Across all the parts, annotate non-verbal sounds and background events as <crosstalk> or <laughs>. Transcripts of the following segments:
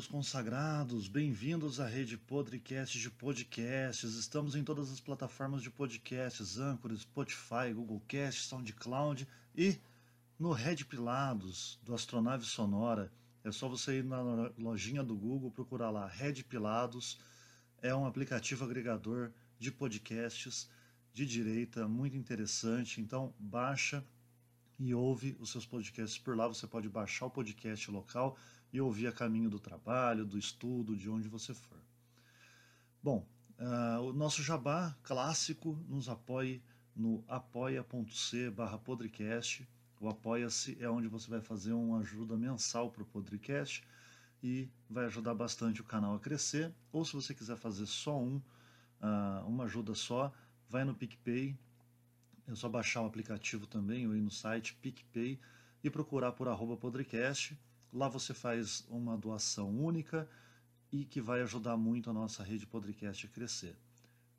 meus consagrados, bem-vindos à rede Podcast de podcasts. Estamos em todas as plataformas de podcasts, Anchor, Spotify, Google Cast, SoundCloud e no Red Pilados, do Astronave Sonora. É só você ir na lojinha do Google, procurar lá Red Pilados. É um aplicativo agregador de podcasts de direita, muito interessante. Então, baixa e ouve os seus podcasts por lá. Você pode baixar o podcast local e ouvir a caminho do trabalho, do estudo, de onde você for. Bom, uh, o nosso jabá clássico nos apoie no apoia.c barra podcast. O Apoia-se é onde você vai fazer uma ajuda mensal para o podcast e vai ajudar bastante o canal a crescer. Ou se você quiser fazer só um, uh, uma ajuda só, vai no PicPay. É só baixar o aplicativo também ou ir no site PicPay e procurar por arroba podcast Lá você faz uma doação única e que vai ajudar muito a nossa rede podcast a crescer.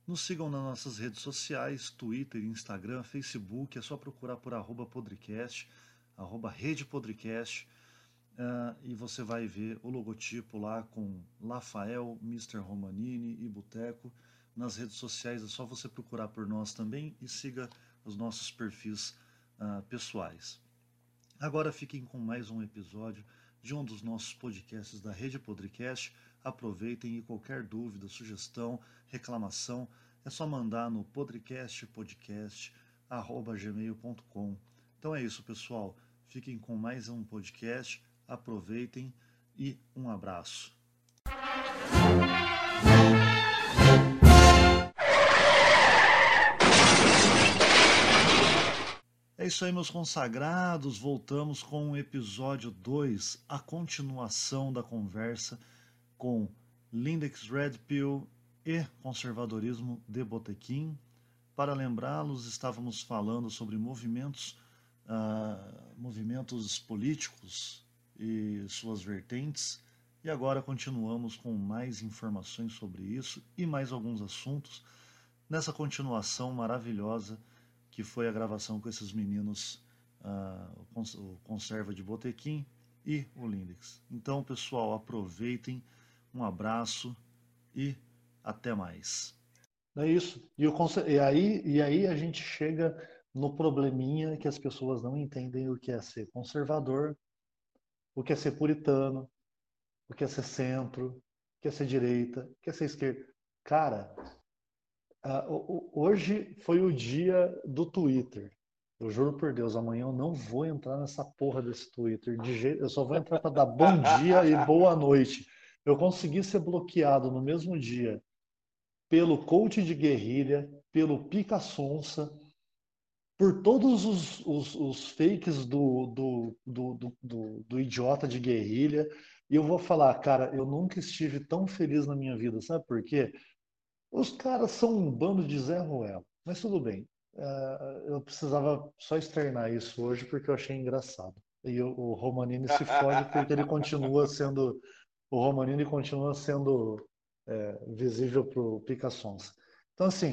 Nos sigam nas nossas redes sociais, Twitter, Instagram, Facebook, é só procurar por arroba podcast, arroba rede podcast, uh, e você vai ver o logotipo lá com Rafael, Mr. Romanini e Boteco. Nas redes sociais é só você procurar por nós também e siga os nossos perfis uh, pessoais. Agora fiquem com mais um episódio de um dos nossos podcasts da Rede Podcast. Aproveitem e qualquer dúvida, sugestão, reclamação, é só mandar no podcastpodcast.gmail.com. Então é isso, pessoal. Fiquem com mais um podcast, aproveitem e um abraço. Isso aí, meus consagrados. Voltamos com o episódio 2, a continuação da conversa com Lindex Red Pill e conservadorismo de Botequim. Para lembrá-los, estávamos falando sobre movimentos, uh, movimentos políticos e suas vertentes. E agora continuamos com mais informações sobre isso e mais alguns assuntos nessa continuação maravilhosa que foi a gravação com esses meninos, uh, o Conserva de Botequim e o Lindex. Então, pessoal, aproveitem, um abraço e até mais. É isso. E, o, e, aí, e aí a gente chega no probleminha que as pessoas não entendem o que é ser conservador, o que é ser puritano, o que é ser centro, o que é ser direita, o que é ser esquerda. Cara, Uh, hoje foi o dia do Twitter. Eu juro por Deus, amanhã eu não vou entrar nessa porra desse Twitter. De jeito, eu só vou entrar para dar bom dia e boa noite. Eu consegui ser bloqueado no mesmo dia pelo coach de guerrilha, pelo Pica Sonsa, por todos os, os, os fakes do, do, do, do, do idiota de guerrilha. E eu vou falar, cara, eu nunca estive tão feliz na minha vida. Sabe por quê? Os caras são um bando de Zé Ruelo, mas tudo bem. Uh, eu precisava só externar isso hoje porque eu achei engraçado. E o, o Romanini se fode porque ele continua sendo. O Romanini continua sendo é, visível para o Picassons. Então, assim,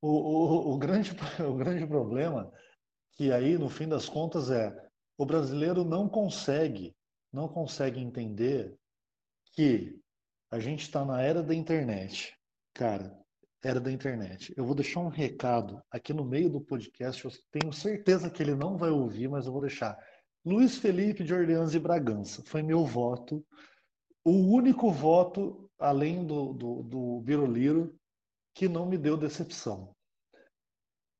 o, o, o, grande, o grande problema, que aí, no fim das contas, é o brasileiro não consegue, não consegue entender que a gente está na era da internet. Cara, era da internet. Eu vou deixar um recado aqui no meio do podcast. Eu tenho certeza que ele não vai ouvir, mas eu vou deixar. Luiz Felipe de Orleans e Bragança foi meu voto. O único voto, além do, do, do Biroliro, que não me deu decepção.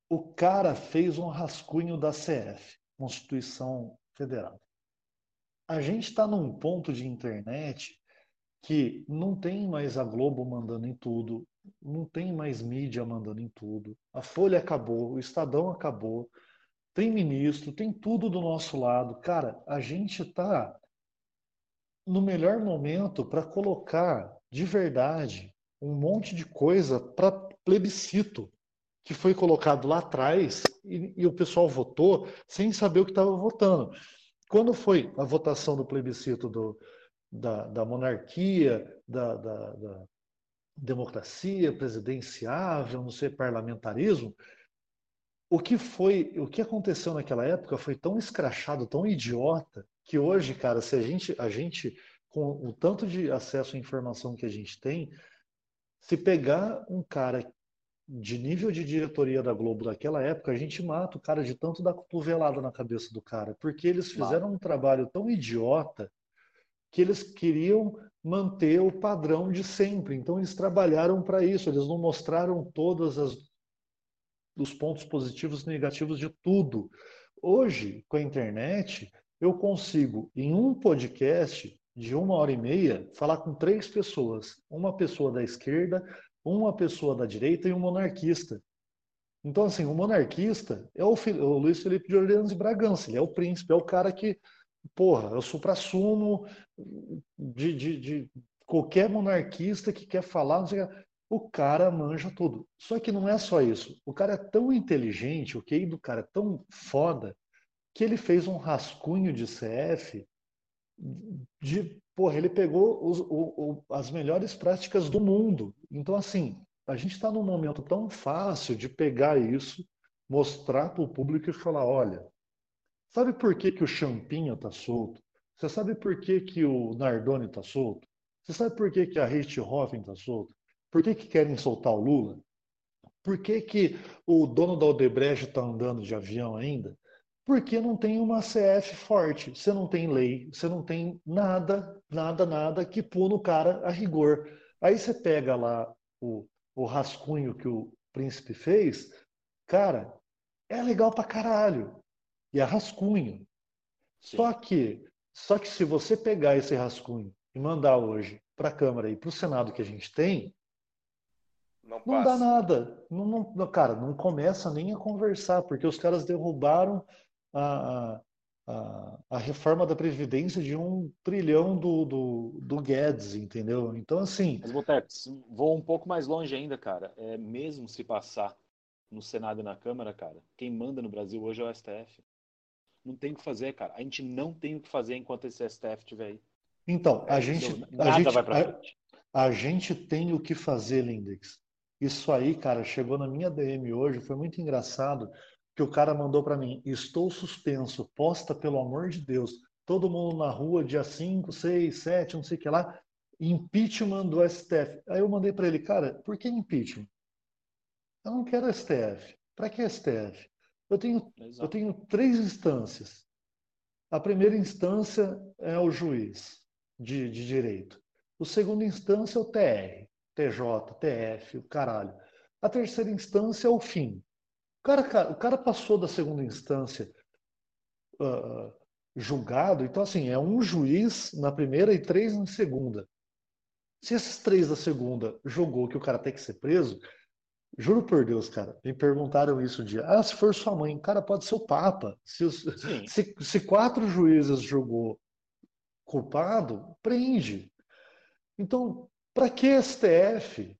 O cara fez um rascunho da CF, Constituição Federal. A gente está num ponto de internet que não tem mais a Globo mandando em tudo, não tem mais mídia mandando em tudo. A Folha acabou, o Estadão acabou, tem ministro, tem tudo do nosso lado. Cara, a gente está no melhor momento para colocar de verdade um monte de coisa para plebiscito que foi colocado lá atrás e, e o pessoal votou sem saber o que estava votando. Quando foi a votação do plebiscito do, da, da monarquia, da, da, da, democracia presidenciável, não sei, parlamentarismo, o que foi, o que aconteceu naquela época foi tão escrachado, tão idiota, que hoje, cara, se a gente, a gente, com o tanto de acesso à informação que a gente tem, se pegar um cara de nível de diretoria da Globo daquela época, a gente mata o cara de tanto dar cotovelada na cabeça do cara, porque eles fizeram um trabalho tão idiota que eles queriam manter o padrão de sempre. Então eles trabalharam para isso, eles não mostraram todos os pontos positivos e negativos de tudo. Hoje, com a internet, eu consigo, em um podcast de uma hora e meia, falar com três pessoas. Uma pessoa da esquerda, uma pessoa da direita e um monarquista. Então, assim, o monarquista é o, o Luiz Felipe de Orleans e Bragança, ele é o príncipe, é o cara que, porra, o supra-sumo de, de, de, qualquer monarquista que quer falar, o cara manja tudo. Só que não é só isso. O cara é tão inteligente, o QI do cara é tão foda, que ele fez um rascunho de CF de porra, ele pegou os, o, o, as melhores práticas do mundo. Então, assim, a gente está num momento tão fácil de pegar isso, mostrar para o público e falar: olha, sabe por que, que o Champinho está solto? Você sabe por que, que o Nardoni está solto? Você sabe por que, que a Richthofen está solta? Por que, que querem soltar o Lula? Por que, que o dono da Odebrecht está andando de avião ainda? Porque não tem uma CF forte, você não tem lei, você não tem nada, nada, nada que puna o cara a rigor. Aí você pega lá o, o rascunho que o príncipe fez, cara, é legal pra caralho. E é rascunho. Sim. Só que, só que se você pegar esse rascunho e mandar hoje para a Câmara e para o Senado que a gente tem, não, não dá nada. Não, não, cara, não começa nem a conversar, porque os caras derrubaram a, a, a reforma da Previdência de um trilhão do, do, do Guedes, entendeu? Então, assim. Mas, Botex, vou um pouco mais longe ainda, cara. É, mesmo se passar no Senado e na Câmara, cara, quem manda no Brasil hoje é o STF. Não tem o que fazer, cara. A gente não tem o que fazer enquanto esse STF estiver aí. Então, a gente. A gente, vai pra frente. A, a gente tem o que fazer, Lindex. Isso aí, cara, chegou na minha DM hoje, foi muito engraçado, que o cara mandou para mim: estou suspenso, posta pelo amor de Deus. Todo mundo na rua, dia 5, 6, 7, não sei o que lá, impeachment do STF. Aí eu mandei para ele, cara, por que impeachment? Eu não quero STF. Para que STF? Eu tenho, eu tenho três instâncias. A primeira instância é o juiz de, de direito. O segunda instância é o TR, TJ, TF, o caralho. A terceira instância é o fim. O cara, o cara passou da segunda instância uh, julgado, então assim, é um juiz na primeira e três na segunda. Se esses três da segunda julgou que o cara tem que ser preso, juro por Deus, cara, me perguntaram isso um dia. Ah, se for sua mãe, cara, pode ser o Papa. Se, os, se, se quatro juízes julgou culpado, prende. Então, para que STF?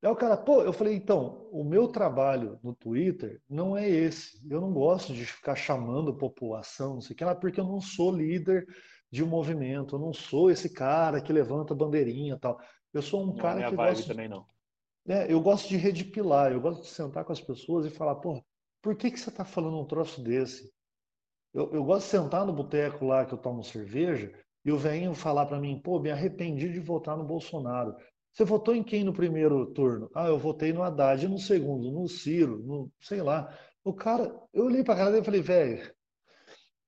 Aí o cara, pô, eu falei, então, o meu trabalho no Twitter não é esse. Eu não gosto de ficar chamando população, não sei o que lá, porque eu não sou líder de um movimento, eu não sou esse cara que levanta bandeirinha e tal. Eu sou um não cara é que gosta também não. É, eu gosto de redipilar, eu gosto de sentar com as pessoas e falar, pô, por que, que você está falando um troço desse? Eu, eu gosto de sentar no boteco lá que eu tomo cerveja e o velhinho falar para mim, pô, me arrependi de votar no Bolsonaro. Você votou em quem no primeiro turno? Ah, eu votei no Haddad. No segundo? No Ciro, no sei lá. O cara, eu olhei para cara dele e falei, velho,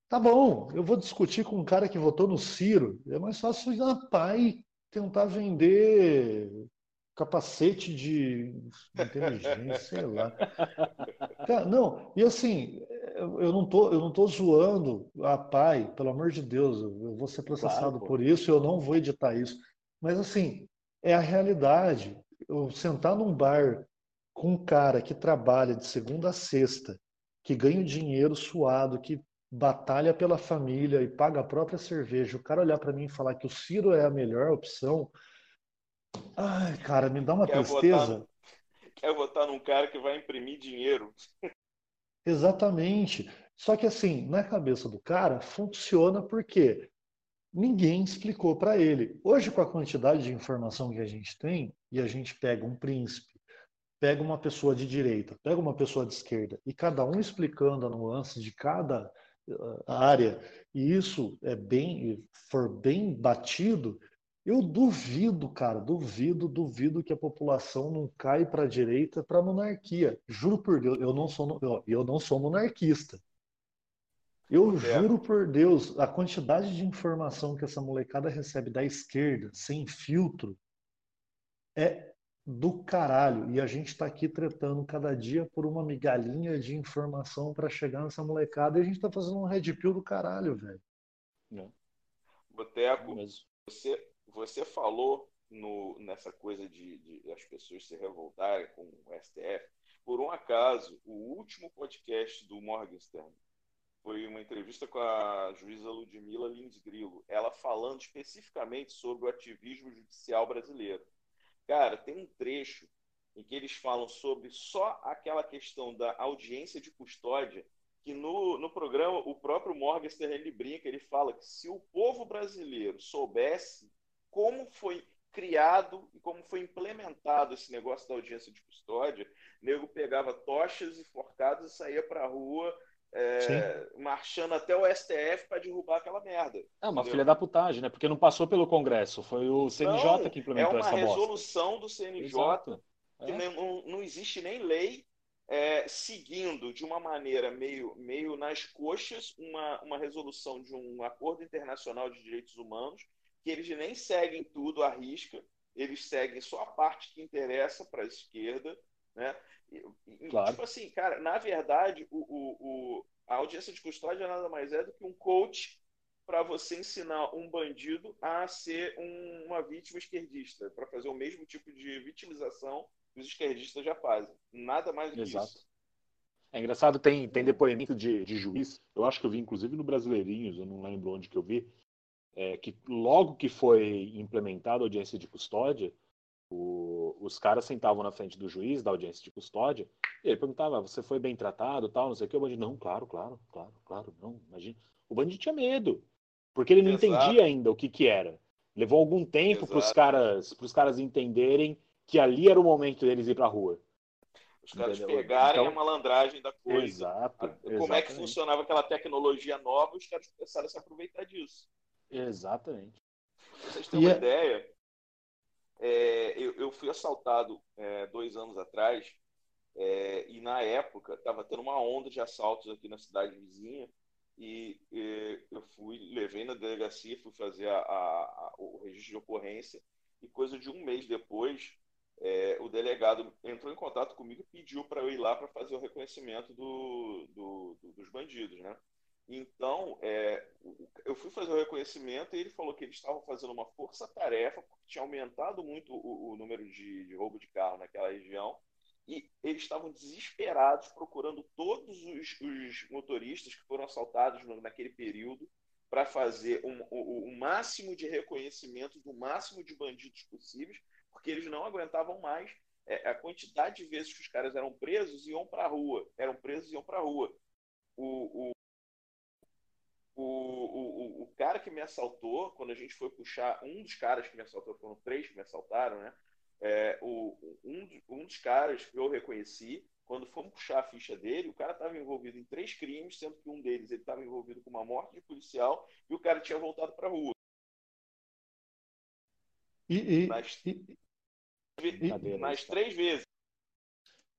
tá bom, eu vou discutir com um cara que votou no Ciro. É mais fácil ir na pai tentar vender capacete de inteligência, sei lá. Cara, não, e assim, eu não tô, eu não tô zoando a pai, pelo amor de Deus, eu vou ser processado claro, por isso, eu não vou editar isso. Mas assim, é a realidade. Eu sentar num bar com um cara que trabalha de segunda a sexta, que ganha dinheiro suado, que batalha pela família e paga a própria cerveja, o cara olhar para mim e falar que o Ciro é a melhor opção, ai, cara, me dá uma quer tristeza. Votar, quer votar num cara que vai imprimir dinheiro. Exatamente. Só que assim, na cabeça do cara, funciona porque ninguém explicou para ele. Hoje, com a quantidade de informação que a gente tem, e a gente pega um príncipe, pega uma pessoa de direita, pega uma pessoa de esquerda, e cada um explicando a nuance de cada área, e isso é bem, for bem batido, eu duvido, cara, duvido, duvido que a população não cai para a direita para a monarquia. Juro por Deus, eu não sou, eu, eu não sou monarquista. Eu é. juro por Deus, a quantidade de informação que essa molecada recebe da esquerda, sem filtro, é do caralho. E a gente está aqui tretando cada dia por uma migalhinha de informação para chegar nessa molecada e a gente está fazendo um red pill do caralho, velho. É. Boteco, você, você falou no, nessa coisa de, de as pessoas se revoltarem com o STF. Por um acaso, o último podcast do Morgenstern foi uma entrevista com a juíza Ludmila Lins Grilo, ela falando especificamente sobre o ativismo judicial brasileiro. Cara, tem um trecho em que eles falam sobre só aquela questão da audiência de custódia, que no, no programa o próprio Morgenstern ele brinca, ele fala que se o povo brasileiro soubesse como foi criado e como foi implementado esse negócio da audiência de custódia, o nego pegava tochas e forcadas e saía para a rua é, marchando até o STF para derrubar aquela merda. É uma entendeu? filha da putagem, né? Porque não passou pelo Congresso, foi o CNJ não, que implementou essa bosta. É uma resolução do CNJ que é. não, não existe nem lei é, seguindo de uma maneira meio, meio nas coxas uma, uma resolução de um acordo internacional de direitos humanos, que eles nem seguem tudo à risca, eles seguem só a parte que interessa para a esquerda, né? Claro. Tipo assim, cara, na verdade, o, o, o, a audiência de custódia nada mais é do que um coach para você ensinar um bandido a ser um, uma vítima esquerdista, para fazer o mesmo tipo de vitimização que os esquerdistas já fazem. Nada mais do Exato. que isso. É engraçado, tem, tem depoimento de, de juiz, eu acho que eu vi inclusive no Brasileirinhos, eu não lembro onde que eu vi, é, que logo que foi implementada a audiência de custódia, o, os caras sentavam na frente do juiz da audiência de custódia e ele perguntava: você foi bem tratado, tal, não sei o que. O bandido, não, claro, claro, claro, claro, não, imagina. O bandido tinha medo, porque ele não Exato. entendia ainda o que que era. Levou algum tempo para os caras, os caras entenderem que ali era o momento deles ir para a rua. Os caras Entendeu? pegarem então, a malandragem da coisa. Exato. Como exatamente. é que funcionava aquela tecnologia nova, os caras começaram a se aproveitar disso. Exatamente. Pra vocês terem uma é... ideia, é, eu, eu, fui assaltado é, dois anos atrás é, e na época estava tendo uma onda de assaltos aqui na cidade vizinha e, e eu fui, levei na delegacia, fui fazer a, a, a, o registro de ocorrência e coisa de um mês depois é, o delegado entrou em contato comigo e pediu para eu ir lá para fazer o reconhecimento do, do, do, dos bandidos, né? Então, é, eu fui fazer o reconhecimento e ele falou que eles estavam fazendo uma força-tarefa, porque tinha aumentado muito o, o número de, de, roubo de carro naquela região, e eles estavam desesperados procurando todos os, os motoristas que foram assaltados no, naquele período para fazer um, o, o máximo de reconhecimento do máximo de bandidos possíveis, porque eles não aguentavam mais é, a quantidade de vezes que os caras eram presos e iam para a rua, eram presos e iam para a rua. O, o, o, o, cara que me assaltou, quando a gente foi puxar, um dos caras que me assaltou, foram três que me assaltaram, né? É, o, um, um dos caras que eu reconheci, quando fomos puxar a ficha dele, o cara estava envolvido em três crimes, sendo que um deles ele estava envolvido com uma morte de policial e o cara tinha voltado para a rua. E, e, nas, e, e, nas três vezes.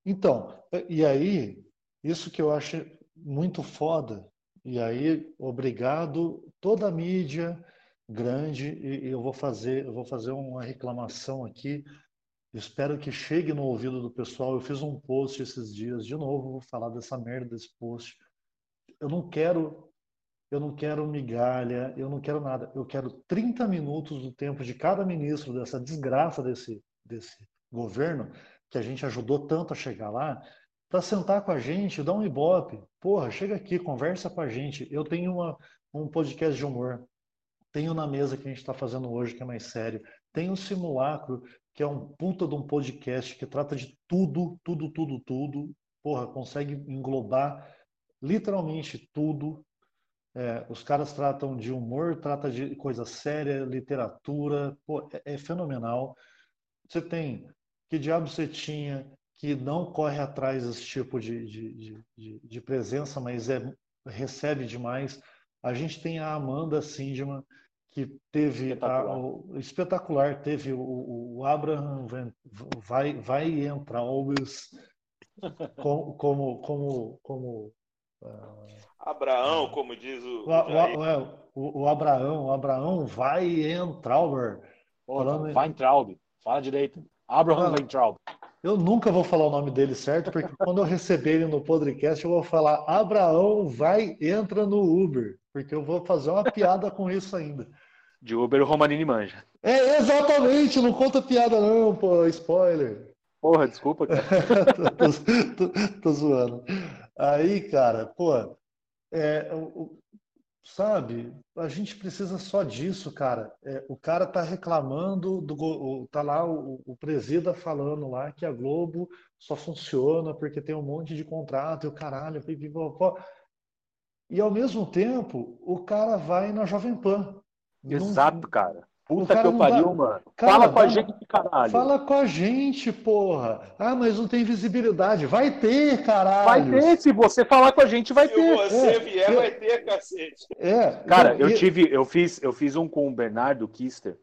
Então, e aí, isso que eu acho muito foda e aí, obrigado toda a mídia grande e eu vou fazer, eu vou fazer uma reclamação aqui. Espero que chegue no ouvido do pessoal. Eu fiz um post esses dias, de novo, vou falar dessa merda desse post. Eu não quero eu não quero migalha, eu não quero nada. Eu quero 30 minutos do tempo de cada ministro dessa desgraça desse, desse governo, que a gente ajudou tanto a chegar lá, para sentar com a gente, dar um ibope. Porra, chega aqui, conversa com a gente. Eu tenho uma, um podcast de humor. Tenho na mesa que a gente está fazendo hoje, que é mais sério. Tem o Simulacro, que é um puta de um podcast que trata de tudo, tudo, tudo, tudo. Porra, consegue englobar literalmente tudo. É, os caras tratam de humor, trata de coisa séria, literatura. Pô, é, é fenomenal. Você tem Que Diabo Você Tinha, que não corre atrás desse tipo de, de, de, de presença, mas é recebe demais. A gente tem a Amanda Sindman, que teve espetacular, a, o, espetacular teve o, o Abraham vai vai entrar <laughs> como como como, como uh, Abraão, como diz o o, o, o, o Abraão, o Abraão vai entrar falando Weintraub, fala direito. Abraham Weintraub. Eu nunca vou falar o nome dele certo, porque quando eu receber ele no podcast, eu vou falar Abraão vai, entra no Uber, porque eu vou fazer uma piada com isso ainda. De Uber, o Romanini manja. É, exatamente, não conta piada não, pô, spoiler. Porra, desculpa, cara. <laughs> tô, tô, tô, zoando. Aí, cara, pô, é, sabe, a gente precisa só disso, cara. É, o cara tá reclamando, do, tá lá o, o presida falando lá que a Globo só funciona porque tem um monte de contrato e o caralho, e ao mesmo tempo o cara vai na Jovem Pan. Exato, cara. Puta que eu pariu, dá... mano. Cara, fala com a gente, caralho. Fala com a gente, porra. Ah, mas não tem visibilidade. Vai ter, caralho. Vai ter, se você falar com a gente, vai se ter. Se você é, vier, é, vai ter, cacete. É. Cara, eu tive, eu fiz, eu fiz um com o Bernardo Kister.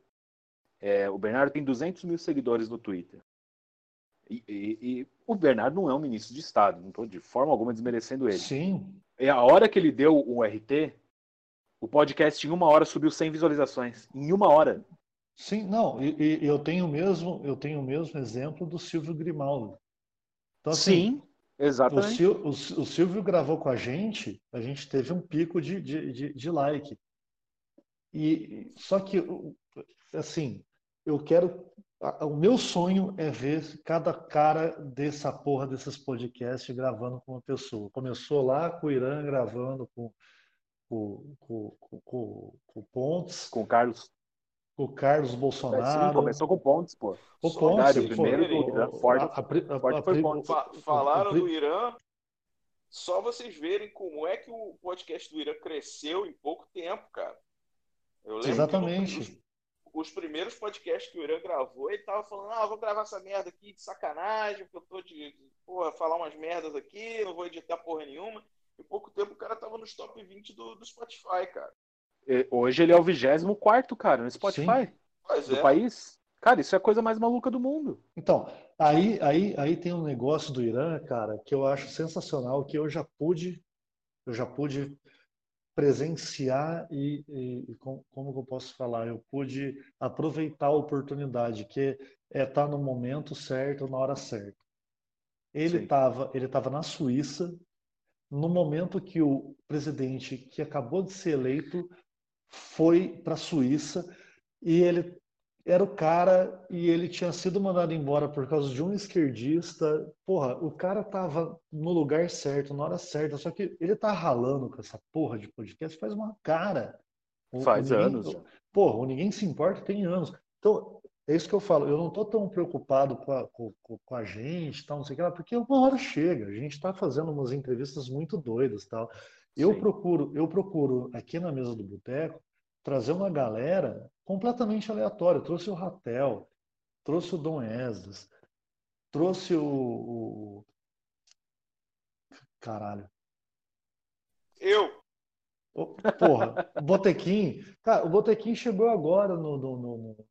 É, o Bernardo tem 200 mil seguidores no Twitter. E, e, e, o Bernardo não é um ministro de Estado, não estou de forma alguma desmerecendo ele. Sim. E a hora que ele deu o RT, o podcast em uma hora subiu 100 visualizações. Em uma hora. Sim, não, e, e eu tenho mesmo, eu tenho o mesmo exemplo do Silvio Grimaldo. Então, assim, Sim, exatamente. O, o, o, Silvio gravou com a gente, a gente teve um pico de, de, de, de like. E só que, assim, eu quero. O meu sonho é ver cada cara dessa porra desses podcasts gravando com uma pessoa. Começou lá com o Irã gravando com com, com, com, com Pontes. Com o Carlos. Com o Carlos Bolsonaro. Sim, começou com o Pontes, pô. O Pontes. O primeiro do Irã. Ford, a, a, Ford foi Pontes. Falaram do Irã, só vocês verem como é que o podcast do Irã cresceu em pouco tempo, cara. Exatamente. Os, os, primeiros podcasts que o Irã gravou, ele tava falando, ah, vou gravar essa merda aqui de sacanagem, porque eu tô de, porra, falar umas merdas aqui, não vou editar porra nenhuma. Em pouco tempo o cara tava nos top 20 do, do Spotify, cara. Hoje ele é o 24, cara, no Spotify Sim. do é. país. Cara, isso é a coisa mais maluca do mundo. Então, aí, aí, aí tem um negócio do Irã, cara, que eu acho sensacional, que eu já pude, eu já pude presenciar e, e, e como, como eu posso falar, eu pude aproveitar a oportunidade, que é estar tá no momento certo, na hora certa. Ele estava ele tava na Suíça, no momento que o presidente que acabou de ser eleito foi para a Suíça e ele era o cara e ele tinha sido mandado embora por causa de um esquerdista. Porra, o cara tava no lugar certo, na hora certa, só que ele tá ralando com essa porra de podcast faz uma cara. Faz ninguém, anos. Porra, ninguém se importa, tem anos. Então, é isso que eu falo, eu não estou tão preocupado com a, com, com a gente, tal, não sei o que lá, porque uma hora chega, a gente está fazendo umas entrevistas muito doidas, tal. Eu Sim. procuro, eu procuro aqui na mesa do boteco trazer uma galera completamente aleatória. Eu trouxe o Ratel, trouxe o Dom Esdras, trouxe o, o... caralho. Eu. Porra, o Botequim. Cara, o Botequim chegou agora no, no, no,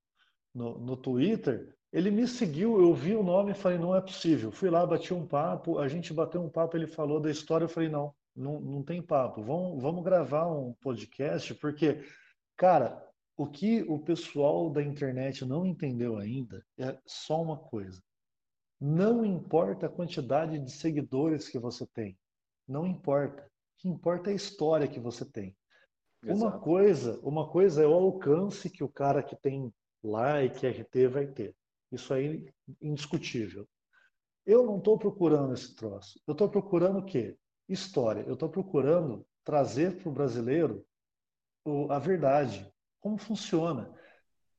no, no Twitter, ele me seguiu, eu vi o nome e falei, não é possível. Fui lá, bati um papo, a gente bateu um papo, ele falou da história, eu falei, não, não, não tem papo, vamos, vamos gravar um podcast, porque, cara, o que o pessoal da internet não entendeu ainda é só uma coisa. Não importa a quantidade de seguidores que você tem. Não importa. O que importa é a história que você tem. Exato. Uma coisa, uma coisa é o alcance que o cara que tem like, RT vai ter. Isso aí indiscutível. Eu não estou procurando esse troço. Eu estou procurando o quê? História. Eu estou procurando trazer para o brasileiro a verdade. Como funciona?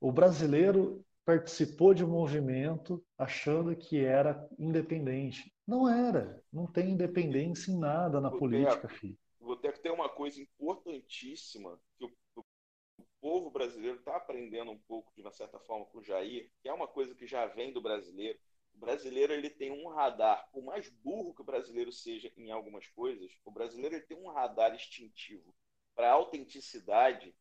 O brasileiro participou de um movimento achando que era independente. Não era. Não tem independência em nada na política, filho. Que ter uma coisa importantíssima que o povo brasileiro está aprendendo um pouco, de uma certa forma, com o Jair, que é uma coisa que já vem do brasileiro. O brasileiro ele tem um radar, por mais burro que o brasileiro seja em algumas coisas, o brasileiro ele tem um radar instintivo para autenticidade,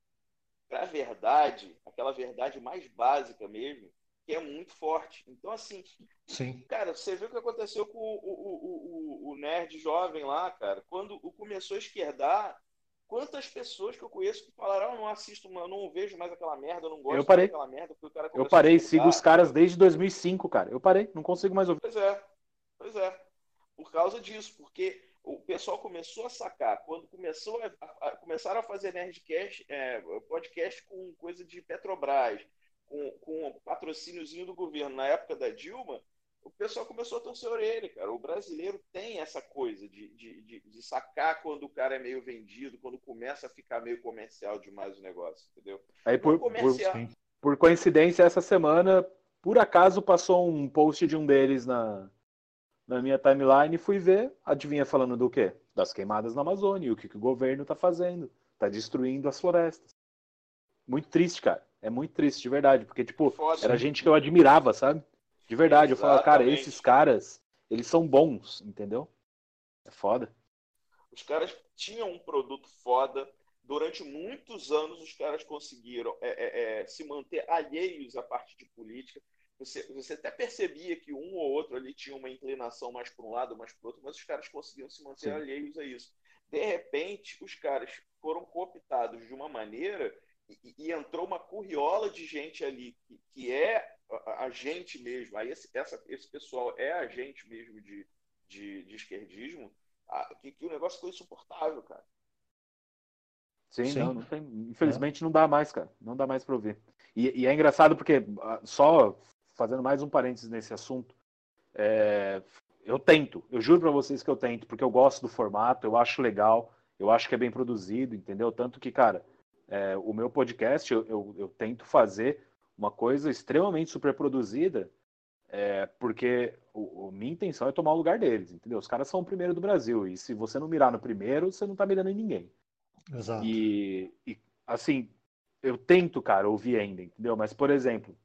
para a verdade, aquela verdade mais básica mesmo, que é muito forte. Então, assim, Sim. cara, você viu o que aconteceu com o, o, o, o, nerd jovem lá, cara? Quando começou a esquerdar, quantas pessoas que eu conheço que falaram, ah, não assisto, eu não vejo mais aquela merda, eu não gosto eu parei. daquela merda, porque o cara Eu parei, sigo os caras desde 2005, cara. Eu parei, não consigo mais ouvir. Pois é, pois é. Por causa disso, porque o pessoal começou a sacar, quando começou a, a, começaram a fazer Nerdcast, é, podcast com coisa de Petrobras, com, com patrocíniozinho do governo na época da Dilma, o pessoal começou a torcer a orelha, cara. O brasileiro tem essa coisa de, de, de, de, sacar quando o cara é meio vendido, quando começa a ficar meio comercial demais o negócio, entendeu? Aí, por, por, por, coincidência, essa semana, por acaso, passou um post de um deles na, na minha timeline e fui ver, adivinha falando do quê? Das queimadas na Amazônia, e o que, que o governo está fazendo. Está destruindo as florestas. Muito triste, cara. É muito triste, de verdade. Porque, tipo, Foda, era gente que eu admirava, sabe? De verdade. Exatamente. Eu falava, cara, esses caras, eles são bons, entendeu? É foda. Os caras tinham um produto foda. Durante muitos anos, os caras conseguiram é, é, é, se manter alheios à parte de política. Você, você até percebia que um ou outro ali tinha uma inclinação mais para um lado, mais para o outro, mas os caras conseguiam se manter Sim. alheios a isso. De repente, os caras foram cooptados de uma maneira e, e entrou uma curriola de gente ali que, que é a, gente mesmo. Aí esse, essa, esse pessoal é a gente mesmo de, de, de esquerdismo, a, que, que o negócio ficou insuportável, cara. Sim, Sim. Não, não tem, infelizmente é. não dá mais, cara. Não dá mais para ouvir. E, e, é engraçado porque, ah, só fazendo mais um parênteses nesse assunto, é, eu tento, eu juro para vocês que eu tento, porque eu gosto do formato, eu acho legal, eu acho que é bem produzido, entendeu? Tanto que, cara, é, o meu podcast eu, eu, eu, tento fazer uma coisa extremamente super produzida, é, porque o, o, minha intenção é tomar o lugar deles, entendeu? Os caras são o primeiro do Brasil, e se você não mirar no primeiro, você não tá mirando em ninguém. Exato. E, e assim, eu tento, cara, ouvir ainda, entendeu? Mas, por exemplo,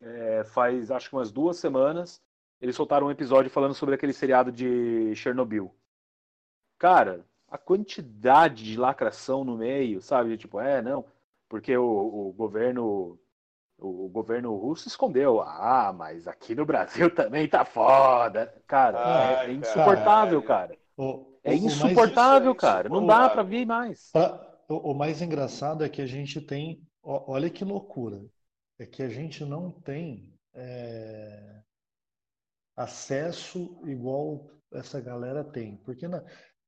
é, faz acho que umas duas semanas, eles soltaram um episódio falando sobre aquele seriado de Chernobyl. Cara, a quantidade de lacração no meio, sabe? Tipo, é, não, porque o, o governo o, governo russo escondeu. Ah, mas aqui no Brasil <laughs> também tá foda. Cara, Ai, é, é, insuportável, cara. O, é insuportável, mais... cara. Não dá para ver mais. Pra... O, mais engraçado é que a gente tem. Olha que loucura é que a gente não tem é, acesso igual essa galera tem. Porque na,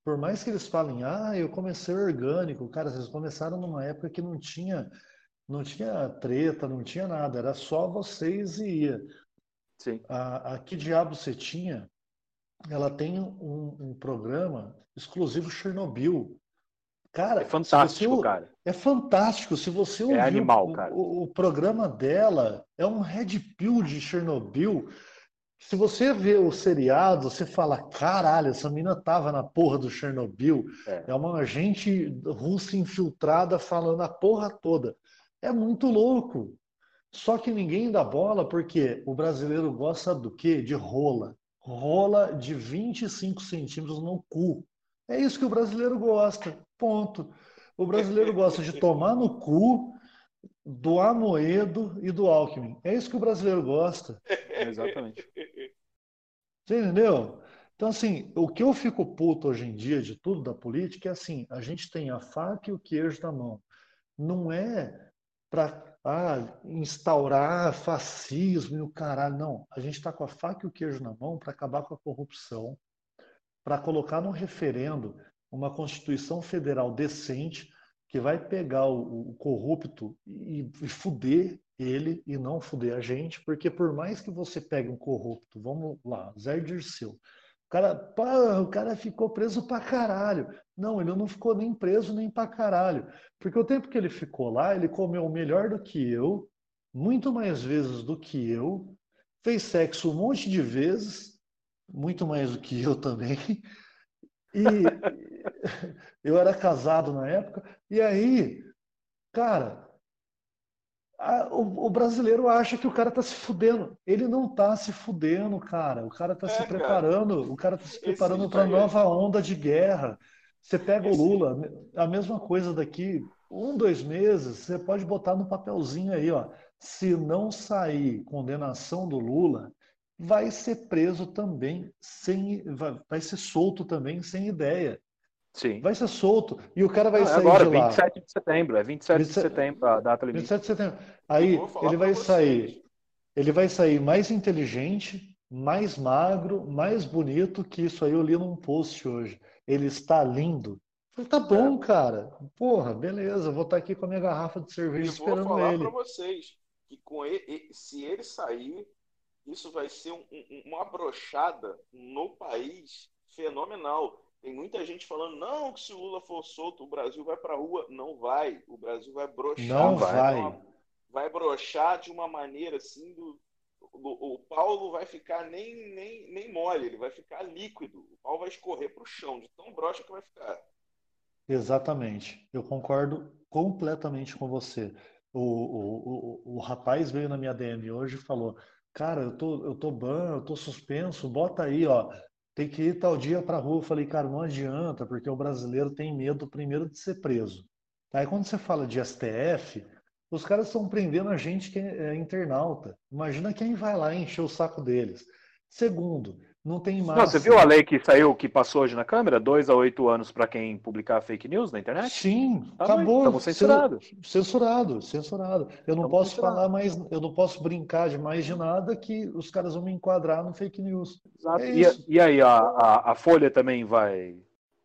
por mais que eles falem, ah, eu comecei orgânico, cara, vocês começaram numa época que não tinha, não tinha treta, não tinha nada, era só vocês e ia. Sim. A, a Que Diabo Você Tinha, ela tem um, um programa exclusivo Chernobyl, Cara, é fantástico, você, cara. É fantástico. Se você ouvir é animal, o, cara. O, o, programa dela, é um red pill de Chernobyl. Se você vê o seriado, você fala: caralho, essa mina tava na porra do Chernobyl. É, é uma agente russa infiltrada falando a porra toda. É muito louco. Só que ninguém dá bola porque o brasileiro gosta do quê? De rola. Rola de 25 centímetros no cu. É isso que o brasileiro gosta. Ponto. O brasileiro gosta de tomar no cu do Amoedo e do Alckmin. É isso que o brasileiro gosta. Exatamente. Você entendeu? Então, assim, o que eu fico puto hoje em dia de tudo da política é assim: a gente tem a faca e o queijo na mão. Não é para ah, instaurar fascismo e o caralho. Não. A gente está com a faca e o queijo na mão para acabar com a corrupção, para colocar no referendo uma Constituição Federal decente que vai pegar o, o corrupto e, e fuder ele e não fuder a gente, porque por mais que você pegue um corrupto, vamos lá, Zé Dirceu, o cara, pá, o cara ficou preso pra caralho. Não, ele não ficou nem preso nem pra caralho. Porque o tempo que ele ficou lá, ele comeu melhor do que eu, muito mais vezes do que eu, fez sexo um monte de vezes, muito mais do que eu também. E <laughs> eu era casado na época, e aí, cara, o, o, brasileiro acha que o cara tá se fudendo. Ele não tá se fudendo, cara. O cara tá é, se preparando, cara. o cara tá se preparando para nova onda de guerra. Você pega Esse... o Lula, a mesma coisa daqui, um, dois meses, você pode botar no papelzinho aí, ó. Se não sair condenação do Lula, vai ser preso também sem, vai, vai ser solto também sem ideia. Sim. Vai ser solto. E o cara vai Não, sair agora, de lá. 27 de setembro. É 27 27... de setembro a data limite. 27 de setembro. Aí ele vai sair. Ele vai sair mais inteligente, mais magro, mais bonito que isso aí eu li num post hoje. Ele está lindo. Falei, tá bom, é. cara. Porra, beleza. Vou estar aqui com a minha garrafa de cerveja esperando ele. vou falar para vocês que com ele, se ele sair, isso vai ser um, um, uma brochada no país fenomenal tem muita gente falando, não, que se o Lula for solto, o Brasil vai para a rua. Não vai. O Brasil vai brochar. Não vai. Uma, vai brochar de uma maneira assim do, o, o Paulo vai ficar nem, nem, nem mole, ele vai ficar líquido. O Paulo vai escorrer para o chão, de tão broxa que vai ficar. Exatamente. Eu concordo completamente com você. O, o, o, o rapaz veio na minha DM hoje e falou: Cara, eu tô, eu tô ban, eu tô suspenso, bota aí, ó tem que ir tal dia para a rua. Eu falei, cara, não adianta, porque o brasileiro tem medo primeiro de ser preso. Aí quando você fala de STF, os caras estão prendendo a gente que é internauta. Imagina quem vai lá encher o saco deles. Segundo, não tem mais. Não, você viu a lei que saiu, que passou hoje na Câmara? Dois a oito anos para quem publicar fake news na internet? Sim, tá acabou. Estamos censurados. Censurado, censurado. Eu não Estamos posso censurados. falar mais, eu não posso brincar de mais de nada que os caras vão me enquadrar no fake news. Exato. É e, e, aí, a, a, a, Folha também vai,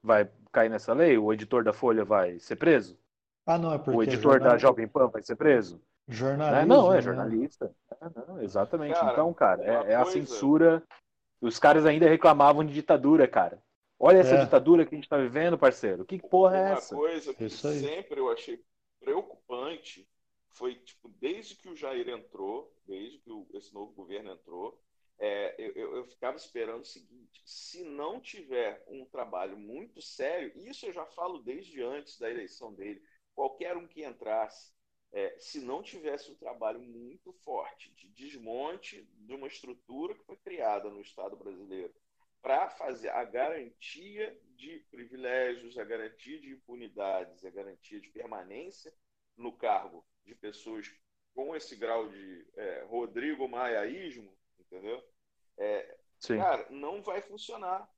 vai cair nessa lei? O editor da Folha vai ser preso? Ah, não, é porque. O editor da Jovem Pan vai ser preso? Jornalista. Não, é né? jornalista. É, não, exatamente. Cara, então, cara, é, é a censura os caras ainda reclamavam de ditadura, cara. Olha essa é. ditadura que a gente tá vivendo, parceiro. Que porra é essa? Uma coisa que sempre eu achei preocupante foi, tipo, desde que o Jair entrou, desde que o, esse novo governo entrou, é, eu, eu, ficava esperando o seguinte: se não tiver um trabalho muito sério, isso eu já falo desde antes da eleição dele, qualquer um que entrasse, é, se não tivesse um trabalho muito forte de desmonte de uma estrutura que foi criada no Estado brasileiro para fazer a garantia de privilégios, a garantia de impunidades, a garantia de permanência no cargo de pessoas com esse grau de é, Rodrigo Maiaísmo, entendeu? É, cara, não vai funcionar.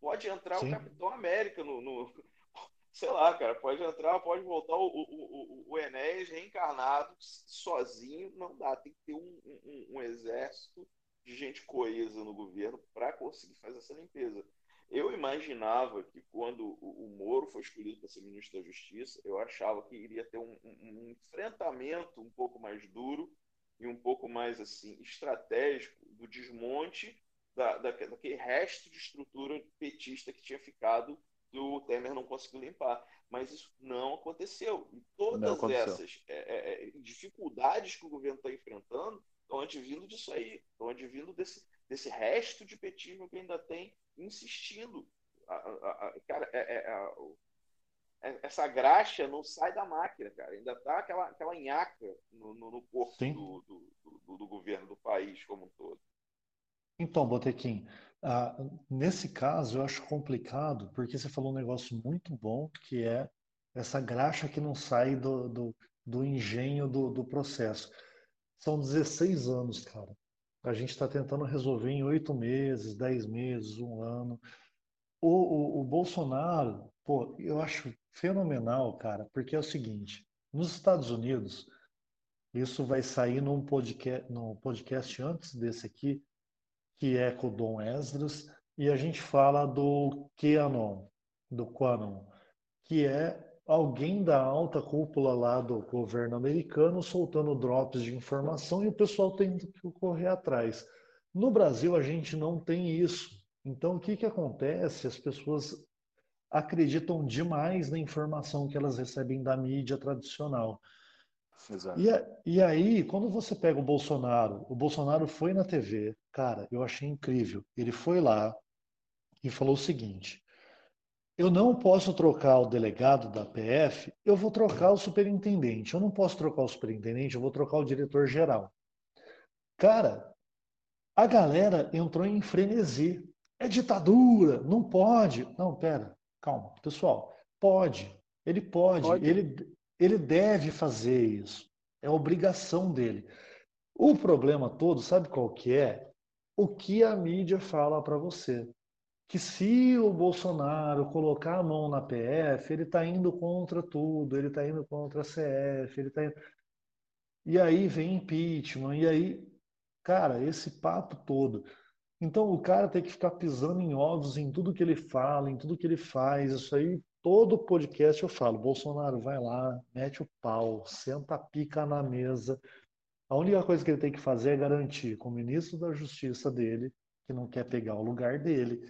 Pode entrar Sim. o Capitão América no, no, sei lá, cara, pode entrar, pode voltar o, o, o, o Enéas reencarnado sozinho, não dá, tem que ter um, um, um exército de gente coesa no governo para conseguir fazer essa limpeza. Eu imaginava que quando o Moro foi escolhido para ser ministro da Justiça, eu achava que iria ter um, um, enfrentamento um pouco mais duro e um pouco mais assim estratégico do desmonte da, da, daquele resto de estrutura petista que tinha ficado que o Temer não conseguiu limpar. Mas isso não aconteceu. E todas aconteceu. essas é, é, é, dificuldades que o governo está enfrentando estão advindo disso aí, estão advindo desse, desse resto de petismo que ainda tem insistindo. A, a, a, cara, é, é, é, essa graxa não sai da máquina, cara. Ainda está aquela, aquela nhaca no, no, no corpo do, do, do, do governo do país como um todo. Então, Botequim, ah, nesse caso, eu acho complicado, porque você falou um negócio muito bom, que é essa graxa que não sai do, do, do engenho do, do processo. São 16 anos, cara. A gente está tentando resolver em oito meses, dez meses, um ano. O, o, o, Bolsonaro, pô, eu acho fenomenal, cara, porque é o seguinte: nos Estados Unidos, isso vai sair num podcast, num podcast antes desse aqui, que é com o Dom Esdras, e a gente fala do QAnon, do QAnon, que é alguém da alta cúpula lá do governo americano soltando drops de informação e o pessoal tendo que correr atrás. No Brasil, a gente não tem isso. Então, o que, que acontece? As pessoas acreditam demais na informação que elas recebem da mídia tradicional. Exato. E, e aí, quando você pega o Bolsonaro, o Bolsonaro foi na TV, cara, eu achei incrível. Ele foi lá e falou o seguinte: eu não posso trocar o delegado da PF, eu vou trocar o superintendente. Eu não posso trocar o superintendente, eu vou trocar o diretor geral. Cara, a galera entrou em frenesi. É ditadura, não pode. Não, pera, calma, pessoal. Pode, ele pode, pode. Ele, ele deve fazer isso. É obrigação dele. O problema todo, sabe qual que é? O que a mídia fala para você que se o Bolsonaro colocar a mão na PF, ele está indo contra tudo, ele está indo contra a CF, ele está indo... E aí vem impeachment, e aí, cara, esse papo todo. Então o cara tem que ficar pisando em ovos em tudo que ele fala, em tudo que ele faz. Isso aí, todo podcast eu falo, Bolsonaro, vai lá, mete o pau, senta a pica na mesa. A única coisa que ele tem que fazer é garantir com o ministro da Justiça dele, que não quer pegar o lugar dele,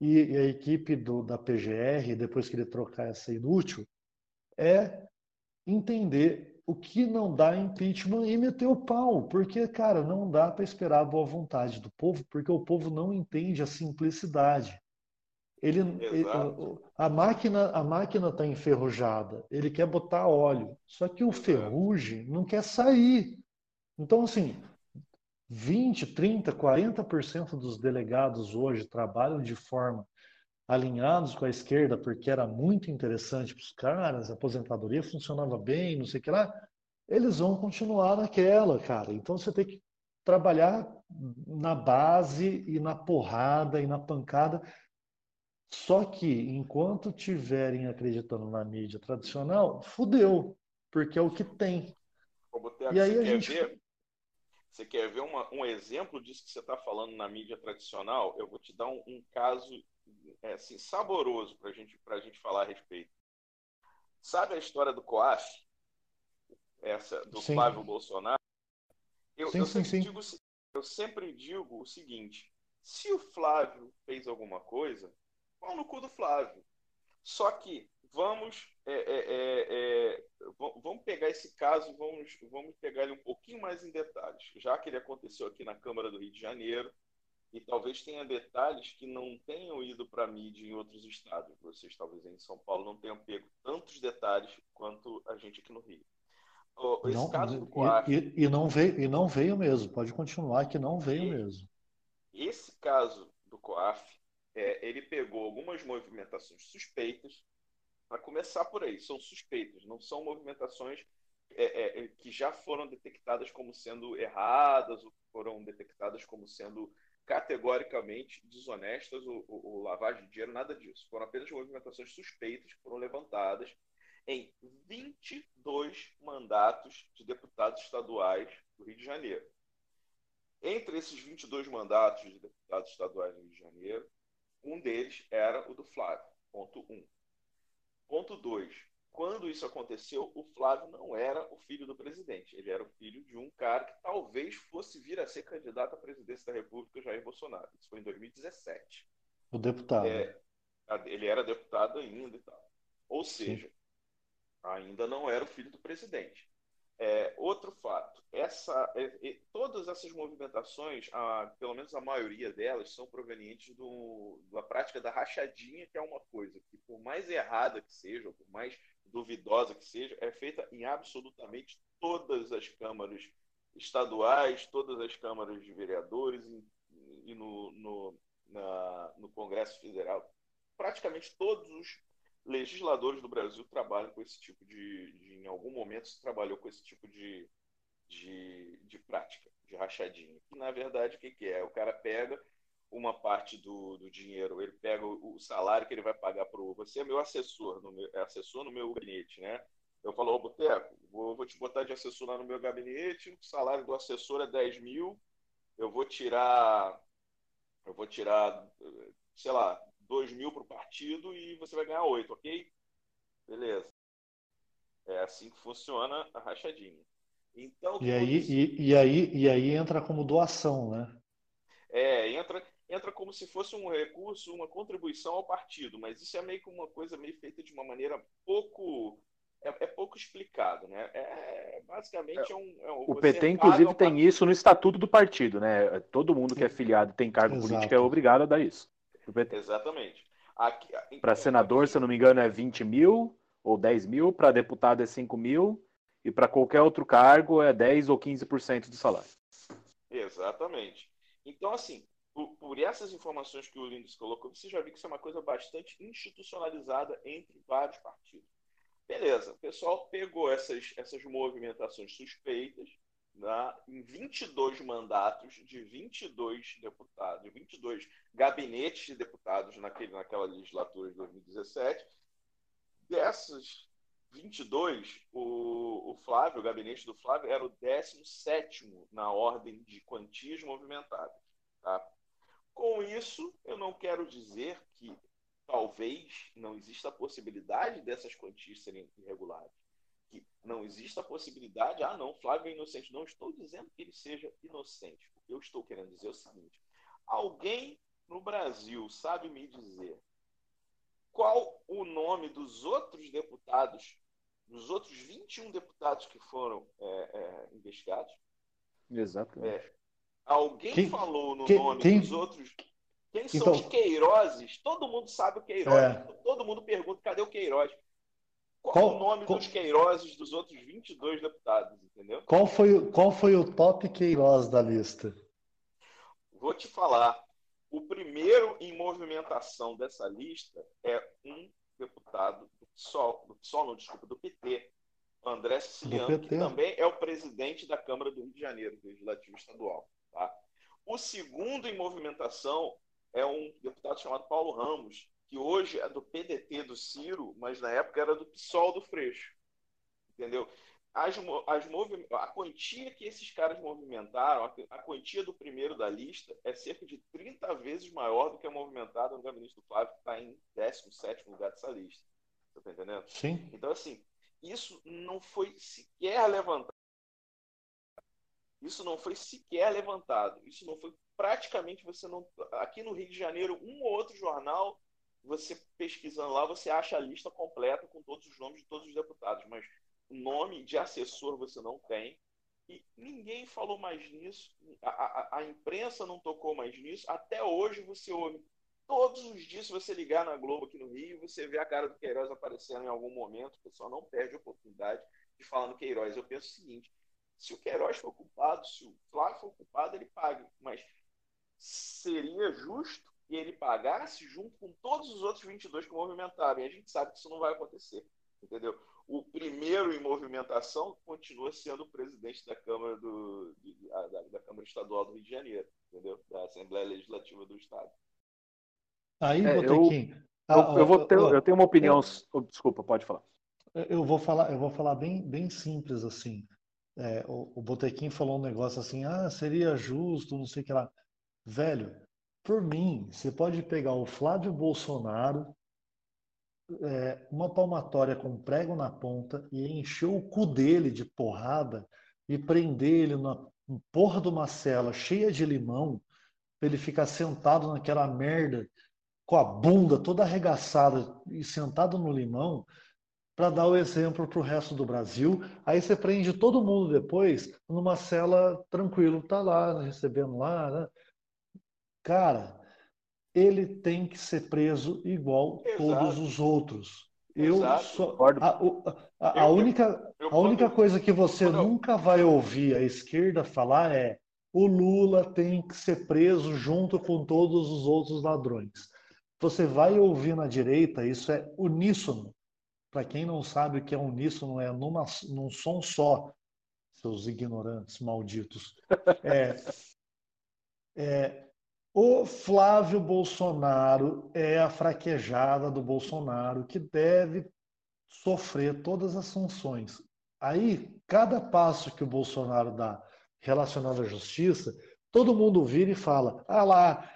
e, e a equipe do, da PGR, depois que ele trocar essa inútil, é entender o que não dá impeachment e meter o pau, porque, cara, não dá para esperar a boa vontade do povo, porque o povo não entende a simplicidade. Ele, ele a máquina a máquina está enferrujada, ele quer botar óleo, só que o ferrugem não quer sair. Então, assim, 20, 30, 40% dos delegados hoje trabalham de forma alinhados com a esquerda, porque era muito interessante para os caras, a aposentadoria funcionava bem, não sei o que lá, eles vão continuar naquela, cara. Então você tem que trabalhar na base e na porrada e na pancada. Só que enquanto tiverem acreditando na mídia tradicional, fudeu, porque é o que tem. e aí a gente ver? Você quer ver uma, um exemplo disso que você está falando na mídia tradicional? Eu vou te dar um, um caso é, assim, saboroso para gente, a gente falar a respeito. Sabe a história do COAF? Essa, do sim. Flávio Bolsonaro? Eu, sim, eu, sim, sempre digo, eu sempre digo o seguinte: se o Flávio fez alguma coisa, pau no cu do Flávio. Só que vamos, é, é, é, é vamos pegar esse caso, vamos, vamos pegar ele um pouquinho mais em detalhes, já que ele aconteceu aqui na Câmara do Rio de Janeiro, e talvez tenha detalhes que não tenham ido para a mídia em outros estados. Vocês, talvez em São Paulo, não tenham pego tantos detalhes quanto a gente aqui no Rio. Esse não, caso do Coaf, e, e, não veio, e não veio mesmo, pode continuar que não veio mesmo. Esse caso do COAF, é, ele pegou algumas movimentações suspeitas, para começar por aí, são suspeitas, não são movimentações é, é, é, que já foram detectadas como sendo erradas ou foram detectadas como sendo categoricamente desonestas ou, ou, ou, lavagem de dinheiro, nada disso. Foram apenas movimentações suspeitas que foram levantadas em 22 mandatos de deputados estaduais do Rio de Janeiro. Entre esses 22 mandatos de deputados estaduais do Rio de Janeiro, um deles era o do Flávio, ponto 1. Um. Ponto 2. Quando isso aconteceu, o Flávio não era o filho do presidente. Ele era o filho de um cara que talvez fosse vir a ser candidato à presidência da República, Jair Bolsonaro. Isso foi em 2017. O deputado. É, ele era deputado ainda e tal. Ou seja, Sim. ainda não era o filho do presidente. É, outro fato, essa, é, todas essas movimentações, a, pelo menos a maioria delas, são provenientes do, da prática da rachadinha, que é uma coisa que, por mais errada que seja, ou por mais duvidosa que seja, é feita em absolutamente todas as câmaras estaduais, todas as câmaras de vereadores e, e no, no, na, no Congresso Federal. Praticamente todos os legisladores do Brasil trabalham com esse tipo de, de em algum momento se trabalhou com esse tipo de, de, de prática, de rachadinha. Que na verdade o que, que é? O cara pega uma parte do, do dinheiro, ele pega o, o salário que ele vai pagar para. Você é meu assessor, no meu, é assessor no meu gabinete, né? Eu falo, ô Boteco, vou, vou te botar de assessor lá no meu gabinete, o salário do assessor é 10 mil, eu vou tirar. Eu vou tirar, sei lá, 2 mil para o partido e você vai ganhar 8, ok? Beleza. É assim que funciona a rachadinha. Então, e, aí, e, e, aí, e aí entra como doação, né? É, entra, entra como se fosse um recurso, uma contribuição ao partido, mas isso é meio que uma coisa meio feita de uma maneira pouco. É, é pouco explicado, né? É, basicamente é, é um. É um o PT, inclusive, tem isso no estatuto do partido, né? Todo mundo que é filiado tem cargo Exato. político é obrigado a dar isso. Exatamente. Para senador, se eu não me engano, é 20 mil ou 10 mil, para deputado é 5 mil, e para qualquer outro cargo é 10 ou 15% do salário. Exatamente. Então, assim, por, por, essas informações que o Lindos colocou, você já viu que isso é uma coisa bastante institucionalizada entre vários partidos. Beleza, o pessoal pegou essas, essas movimentações suspeitas na, em 22 mandatos de 22 deputados, 22 gabinetes de deputados naquele, naquela legislatura de 2017. Dessas 22, o, o Flávio, o gabinete do Flávio, era o 17 na ordem de quantias movimentadas. Tá? Com isso, eu não quero dizer que talvez não exista a possibilidade dessas quantias serem irregulares. Que não exista a possibilidade, ah, não, Flávio é inocente. Não estou dizendo que ele seja inocente. O que eu estou querendo dizer é o seguinte: alguém no Brasil sabe me dizer qual o nome dos outros deputados, dos outros 21 deputados que foram é, é, investigados? Exato. É, alguém quem, falou no quem, nome quem, dos outros quem são então, os Queirozes? Todo mundo sabe o Queiroz. É. Todo mundo pergunta cadê o Queiroz? Qual, o nome qual, dos Queirozes dos outros 22 deputados, entendeu? Qual foi, qual foi o top Queiroz da lista? Vou te falar. O primeiro em movimentação dessa lista é um deputado do PSOL, do PSOL, não, desculpa, do PT, André Siciliano, que também é o presidente da Câmara do Rio de Janeiro, do Legislativo Estadual. Tá? O segundo em movimentação é um deputado chamado Paulo Ramos, que hoje é do PDT do Ciro, mas na época era do PSOL do Freixo. Entendeu? As, as movi a quantia que esses caras movimentaram, a, a, quantia do primeiro da lista, é cerca de 30 vezes maior do que a movimentada no gabinete do Flávio, que está em 17 lugar dessa lista. Você está entendendo? Sim. Então, assim, isso não foi sequer levantado. Isso não foi sequer levantado. Isso não foi praticamente você não. Aqui no Rio de Janeiro, um ou outro jornal, você pesquisando lá, você acha a lista completa com todos os nomes de todos os deputados, mas nome de assessor você não tem. E ninguém falou mais nisso, a, a, a imprensa não tocou mais nisso. Até hoje você ouve. Todos os dias, se você ligar na Globo aqui no Rio, você vê a cara do Queiroz aparecendo em algum momento. O pessoal não perde a oportunidade de falar no Queiroz. Eu penso o seguinte: se o Queiroz for culpado, se o Flávio for culpado, ele paga. Mas seria justo que ele pagasse junto com todos os outros 22 que movimentaram. E a gente sabe que isso não vai acontecer, entendeu? O primeiro em movimentação continua sendo o presidente da Câmara, do, de, da, da, Câmara Estadual do Rio de Janeiro, entendeu? Da Assembleia Legislativa do Estado. Aí, é, Botequim... Eu, ah, eu, eu, vou ter, eu tenho uma opinião... Eu, desculpa, pode falar. Eu vou falar, eu vou falar bem, bem simples assim. É, o, o Botequim falou um negócio assim, ah, seria justo, não sei o que lá. Velho, por mim, você pode pegar o Flávio Bolsonaro, é, uma palmatória com prego na ponta e encher o cu dele de porrada e prender ele na porra de uma cela cheia de limão para ele ficar sentado naquela merda com a bunda toda arregaçada e sentado no limão para dar o exemplo para o resto do Brasil. Aí você prende todo mundo depois numa cela tranquilo, tá lá recebendo lá, né? Cara, ele tem que ser preso igual Exato. todos os outros. Eu só, a, a, a eu, única, eu, eu, a única coisa que você nunca vai ouvir a esquerda falar é o Lula tem que ser preso junto com todos os outros ladrões. Você vai ouvir na direita, isso é uníssono. Para quem não sabe o que é uníssono, é numa, num som só, seus ignorantes malditos. É, é, o Flávio Bolsonaro é a fraquejada do Bolsonaro que deve sofrer todas as sanções. Aí, cada passo que o Bolsonaro dá relacionado à justiça, todo mundo vira e fala: ah lá,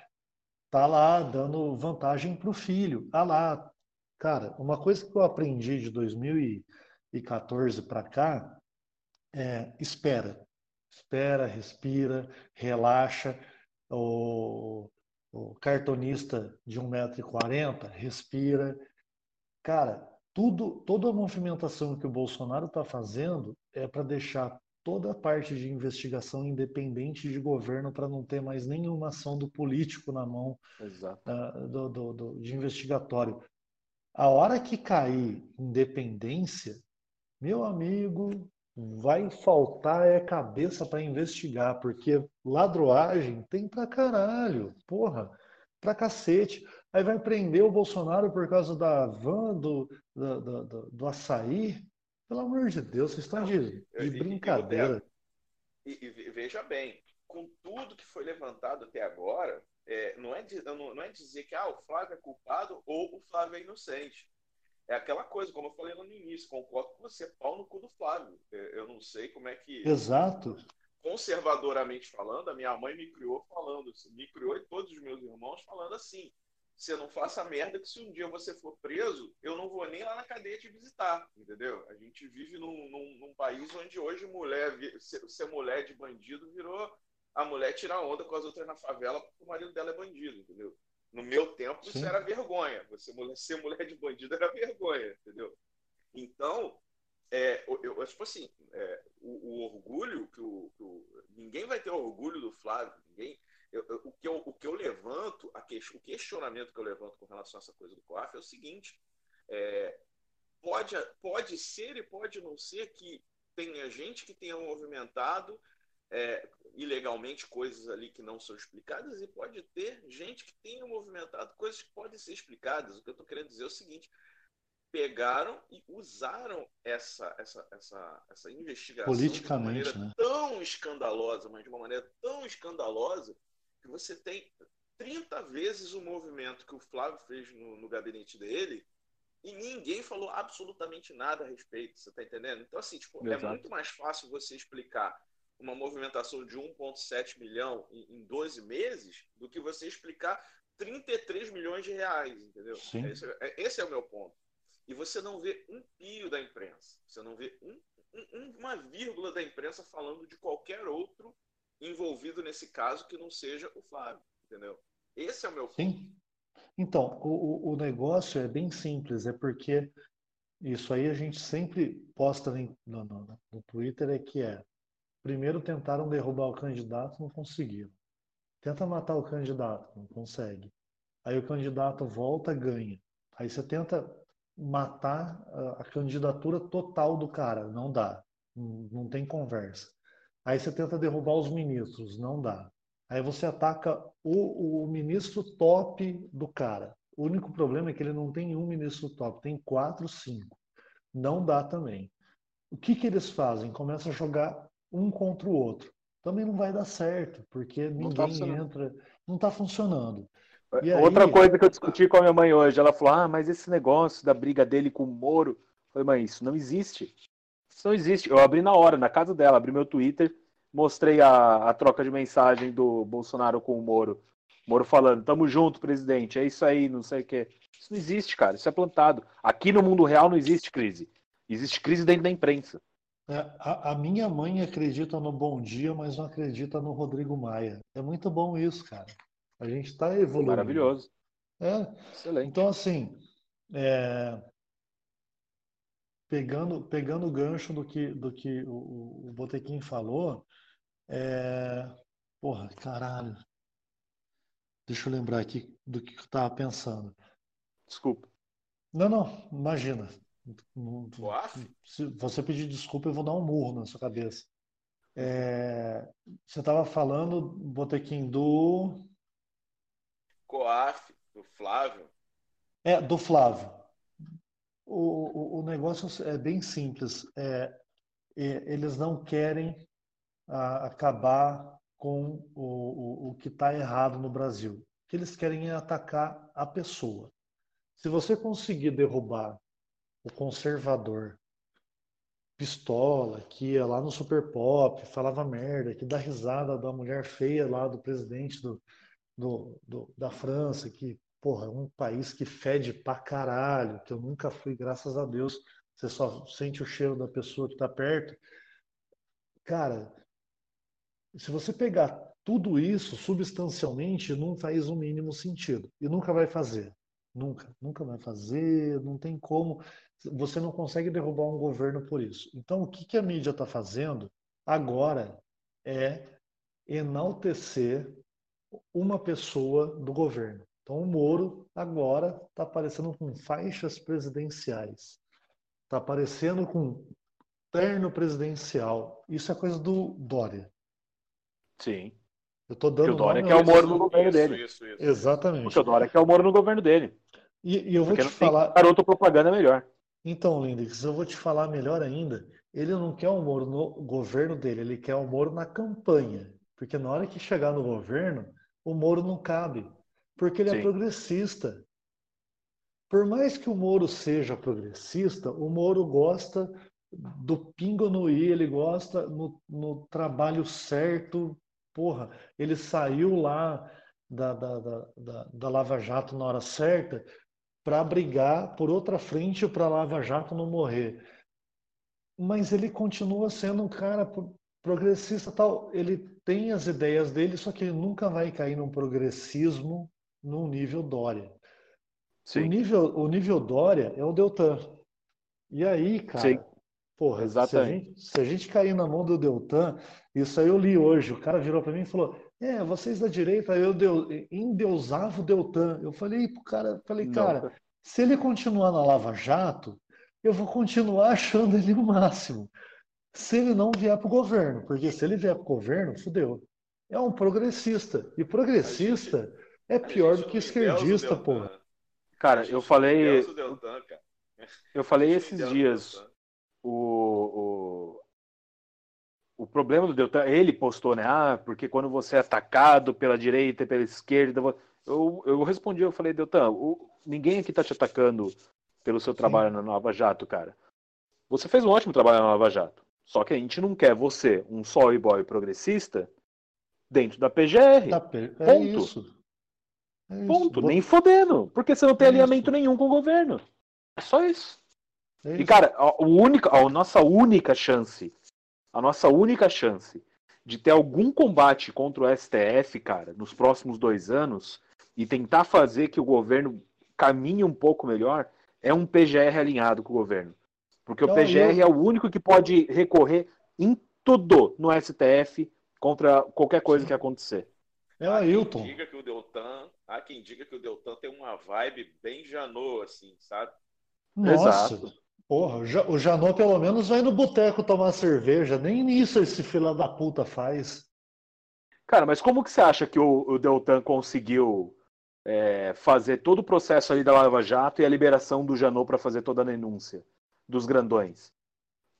tá lá dando vantagem para o filho. Ah lá. Cara, uma coisa que eu aprendi de 2014 para cá é espera. Espera, respira, relaxa o, o cartonista de 1,40m respira. Cara, tudo, toda a movimentação que o Bolsonaro está fazendo é para deixar toda a parte de investigação independente de governo para não ter mais nenhuma ação do político na mão uh, do, do, do, de investigatório. A hora que cair independência, meu amigo, vai faltar é cabeça para investigar, porque ladroagem tem pra caralho, porra, pra cacete. Aí vai prender o Bolsonaro por causa da van, do, do, do, do açaí. Pelo amor de Deus, vocês estão de, de brincadeira. E, e, e, veja bem, com tudo que foi levantado até agora, é, não, é, não, não é dizer que ah, o Flávio é culpado ou o Flávio é inocente. É aquela coisa, como eu falei no início, concordo com você, pau no cu do Flávio. Eu não sei como é que. Exato. Conservadoramente falando, a minha mãe me criou falando, me criou e todos os meus irmãos falando assim: você não faça merda que se um dia você for preso, eu não vou nem lá na cadeia te visitar, entendeu? A gente vive num, num, num país onde hoje mulher, ser, ser, mulher de bandido virou a mulher tirar onda com as outras na favela porque o marido dela é bandido, entendeu? No meu tempo, Sim. isso era vergonha. Você ser mulher de bandido era vergonha, entendeu? Então, é, eu, eu, tipo assim, é, o, o, orgulho que o, que o, ninguém vai ter orgulho do Flávio, ninguém. Eu, o, que eu, o que eu levanto, que, o questionamento que eu levanto com relação a essa coisa do COAF é o seguinte: é, pode, pode ser e pode não ser que tenha gente que tenha movimentado é, ilegalmente coisas ali que não são explicadas e pode ter gente que tenha movimentado coisas que podem ser explicadas. O que eu estou querendo dizer é o seguinte: pegaram e usaram essa, essa, essa, essa investigação de uma maneira né? tão escandalosa, mas de uma maneira tão escandalosa que você tem 30 vezes o movimento que o Flávio fez no, no gabinete dele e ninguém falou absolutamente nada a respeito, você está entendendo? Então, assim, tipo, é muito mais fácil você explicar uma movimentação de 1,7 milhão em, em 12 meses do que você explicar 33 milhões de reais, entendeu? Esse, é, esse, é o meu ponto. E você não vê um pio da imprensa, você não vê um, um, uma vírgula da imprensa falando de qualquer outro envolvido nesse caso que não seja o Flávio, entendeu? Esse é o meu ponto. Sim. Então, o, o negócio é bem simples, é porque isso aí a gente sempre posta no, no, no Twitter, é que é Primeiro tentaram derrubar o candidato, não conseguiram. Tenta matar o candidato, não consegue. Aí o candidato volta, ganha. Aí você tenta matar a, candidatura total do cara, não dá. Não, tem conversa. Aí você tenta derrubar os ministros, não dá. Aí você ataca o, o ministro top do cara. O único problema é que ele não tem um ministro top, tem quatro, cinco. Não dá também. O que, que eles fazem? Começam a jogar um contra o outro. Também não vai dar certo, porque não tá ninguém tá entra, não está funcionando. E Outra aí... coisa que eu discuti com a minha mãe hoje, ela falou: Ah, mas esse negócio da briga dele com o Moro. Eu falei, mãe, isso não existe. Isso não existe. Eu abri na hora, na casa dela, abri meu Twitter, mostrei a, a troca de mensagem do Bolsonaro com o Moro. Moro falando, tamo junto, presidente, é isso aí, não sei o quê. Isso não existe, cara, isso é plantado. Aqui no mundo real não existe crise. Existe crise dentro da imprensa. É, a, a, minha mãe acredita no Bom Dia, mas não acredita no Rodrigo Maia. É muito bom isso, cara. A gente está evoluindo. Maravilhoso. É. Excelente. Então, assim, é... pegando, pegando o gancho do que, do que o, o Botequim falou, é... porra, caralho. Deixa eu lembrar aqui do que eu estava pensando. Desculpa. Não, não, imagina. Se você pedir desculpa, eu vou dar um murro na sua cabeça. É, você estava falando, Botequim, do. Coaf, do Flávio. É, do Flávio. O, o, o negócio é bem simples. É, é, eles não querem a, acabar com o, o, o que está errado no Brasil. O que eles querem é atacar a pessoa. Se você conseguir derrubar o conservador pistola, que ia lá no Super Pop, falava merda, que dá risada da mulher feia lá do presidente do, do, do, da França, que, porra, é um país que fede pra caralho, que eu nunca fui, graças a Deus, você só sente o cheiro da pessoa que tá perto. Cara, se você pegar tudo isso substancialmente, não faz o mínimo sentido. E nunca vai fazer. Nunca, nunca vai fazer, não tem como você não consegue derrubar um governo por isso. Então, o que, que a mídia está fazendo? agora é enaltecer uma pessoa do governo. Então, o Moro agora está aparecendo com faixas presidenciais, está aparecendo com terno presidencial. Isso é coisa do Dória. Sim. Eu tô dando Porque o Dória nome que é o Moro no governo Isso, dele. isso, isso. Exatamente. Porque o Dória que é o Moro no governo dele. E, e eu vou Porque te falar. garoto propaganda melhor. Então, Lindex, eu vou te falar melhor ainda. Ele não quer o Moro no governo dele, ele quer o Moro na campanha. Porque na hora que chegar no governo, o Moro não cabe. Porque ele é Sim. progressista. Por mais que o Moro seja progressista, o Moro gosta do pingo no i, ele gosta no, no trabalho certo. Porra, ele saiu lá da, da, da, da, da Lava Jato na hora certa para brigar por outra frente para Lava Jato não morrer. Mas ele continua sendo um cara pro- progressista tal. Ele tem as ideias dele, só que ele nunca vai cair num progressismo num nível Dória. O Sim. nível, o nível Dória é o Deltan. E aí, cara, Sim. porra, se a, gente, se a gente cair na mão do Deltan, isso aí eu li hoje, o cara virou para mim e falou: É, vocês da direita, eu deu, endeusava o Deltan. Eu falei pro cara, falei, Não, cara, se ele continuar na Lava Jato, eu vou continuar <laughs> achando ele o máximo. Se ele não vier para o governo, porque se ele vier para o governo, fudeu. É um progressista. E progressista é A pior gente do que o esquerdista, porra. A Cara, gente eu não falei, Deltan, cara. eu falei gente esses o dias. O, o, o problema do Deltan, ele postou, né? Ah, porque quando você é atacado pela direita e pela esquerda. Eu, eu respondi, eu falei, Deltan, o- ninguém aqui tá te atacando pelo seu trabalho na Lava Jato, cara. Você fez um ótimo trabalho na Lava Jato. Só que a gente não quer você, um soy boy progressista, dentro da PGR. Tá per- É Ponto. isso. É isso. Ponto. Vou- Nem fodendo. Porque você não tem É alinhamento isso. nenhum com o governo. É só isso. é E, isso. cara, a, o única, a nossa única chance, a nossa única chance de ter algum combate contra o STF, cara, nos próximos dois anos, e tentar fazer que o governo caminhe um pouco melhor, é um PGR alinhado com o governo. Porque o PGR eu- é o único que pode recorrer em tudo no STF contra qualquer coisa que acontecer. É quem Ailton. diga que o Deltan, há quem diga que o Deltan tem uma vibe bem Janot, assim, sabe? Nossa. Exato. Porra, o Ja- o Janot pelo menos vai no boteco tomar cerveja. Nem isso esse fila da puta faz. Cara, mas como que você acha que o, o Deltan conseguiu é, fazer todo o processo ali da Lava Jato e a liberação do Janot para fazer toda a denúncia dos grandões?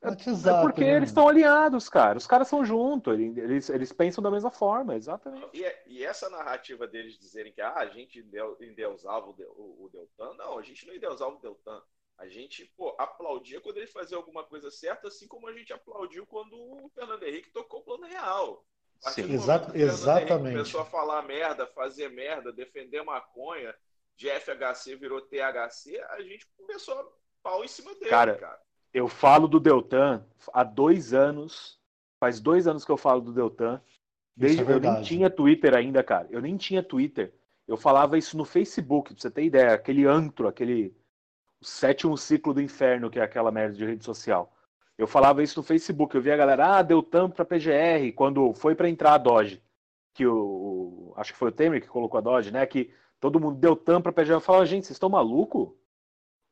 É WhatsApp, porque né? eles estão alinhados, cara. Os caras são juntos, ele- eles, eles pensam da mesma forma, exatamente. E, e essa narrativa deles dizerem que ah, a gente endeu- endeusava o, o- o Deltan, não, a gente não endeusava o Deltan. A gente, pô, aplaudia quando ele fazia alguma coisa certa, assim como a gente aplaudiu quando o Fernando Henrique tocou o plano real. Sim. do Exa- exatamente. começou a falar merda, fazer merda, defender maconha, de FHC virou THC, a gente começou a pau em cima dele, Cara, cara. Eu falo do Deltan há dois anos, faz dois anos que eu falo do Deltan. Desde, é eu nem tinha Twitter ainda, cara. Eu nem tinha Twitter. Eu falava isso no Facebook, pra você ter ideia. Aquele antro, aquele o sétimo ciclo do inferno, que é aquela merda de rede social. Eu falava isso no Facebook. Eu via a galera, ah, Deltan pra PGR, quando foi pra entrar a Doge. Que o, Acho que foi o Temer que colocou a Doge, né? Que todo mundo Deltan pra PGR. Eu falava, gente, vocês estão maluco?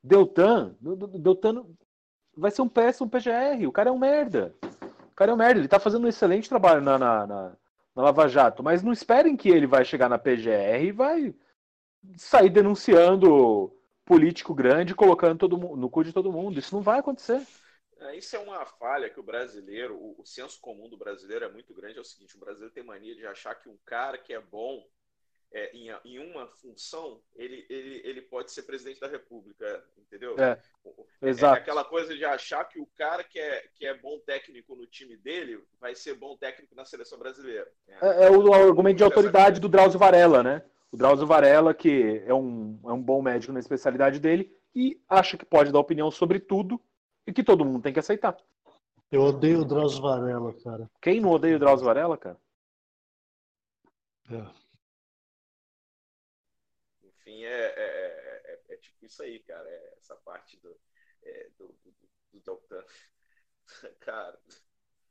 Deltan, do- do- Deltan vai ser um péssimo PGR. O cara é um merda. O cara é um merda. Ele tá fazendo um excelente trabalho na, na, na, na Lava Jato, mas não esperem que ele vai chegar na PGR e vai sair denunciando político grande, colocando todo mundo, no cu de todo mundo. Isso não vai acontecer. É, Isso é uma falha que o brasileiro, o, o senso comum do brasileiro é muito grande. É o seguinte: o brasileiro tem mania de achar que um cara que é bom é, em, em uma função, ele, ele, ele pode ser presidente da República, entendeu? É, O- É Exato. aquela coisa de achar que o cara que é, que é bom técnico no time dele vai ser bom técnico na seleção brasileira. É, é o argumento de autoridade essa do Drauzio Varela, né? O Drauzio Varela, que é um, é um bom médico na especialidade dele e acha que pode dar opinião sobre tudo e que todo mundo tem que aceitar. Eu odeio o Drauzio Varela, cara. Quem não odeia o Drauzio Varela, cara? É. Enfim, é, é, é- é tipo isso aí, cara. É essa parte do, é, do, do, do Deltan. <laughs> Cara,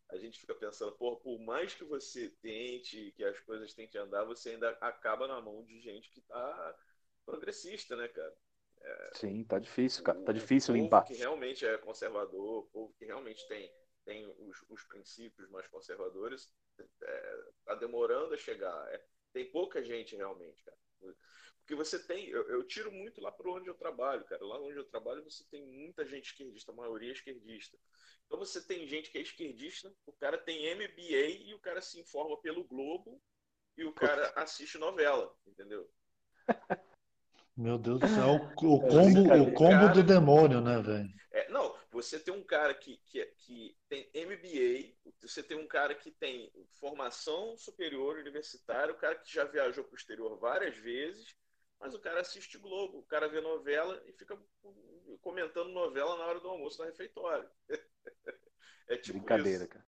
a gente fica pensando, pô, por mais que você tente, que as coisas tentem andar, você ainda acaba na mão de gente que tá progressista, né, cara? É, Sim, tá difícil, cara. Tá difícil o limpar. que realmente é conservador, o povo que realmente tem, tem os, os princípios mais conservadores, é, tá demorando a chegar. É, tem pouca gente realmente, cara. Porque você tem, eu, eu tiro muito lá para onde eu trabalho, cara. Lá onde eu trabalho você tem muita gente esquerdista, a maioria é esquerdista. Então você tem gente que é esquerdista, o cara tem MBA e o cara se informa pelo Globo e o cara <laughs> assiste novela, entendeu? <laughs> Meu Deus do céu, o é, combo, o combo do demônio, né, velho? É, não, você tem um cara que, que, que tem MBA, você tem um cara que tem formação superior universitária, o cara que já viajou para o exterior várias vezes, mas o cara assiste Globo, o cara vê novela e fica comentando novela na hora do almoço no refeitório. <laughs> é tipo Brincadeira, isso. cara.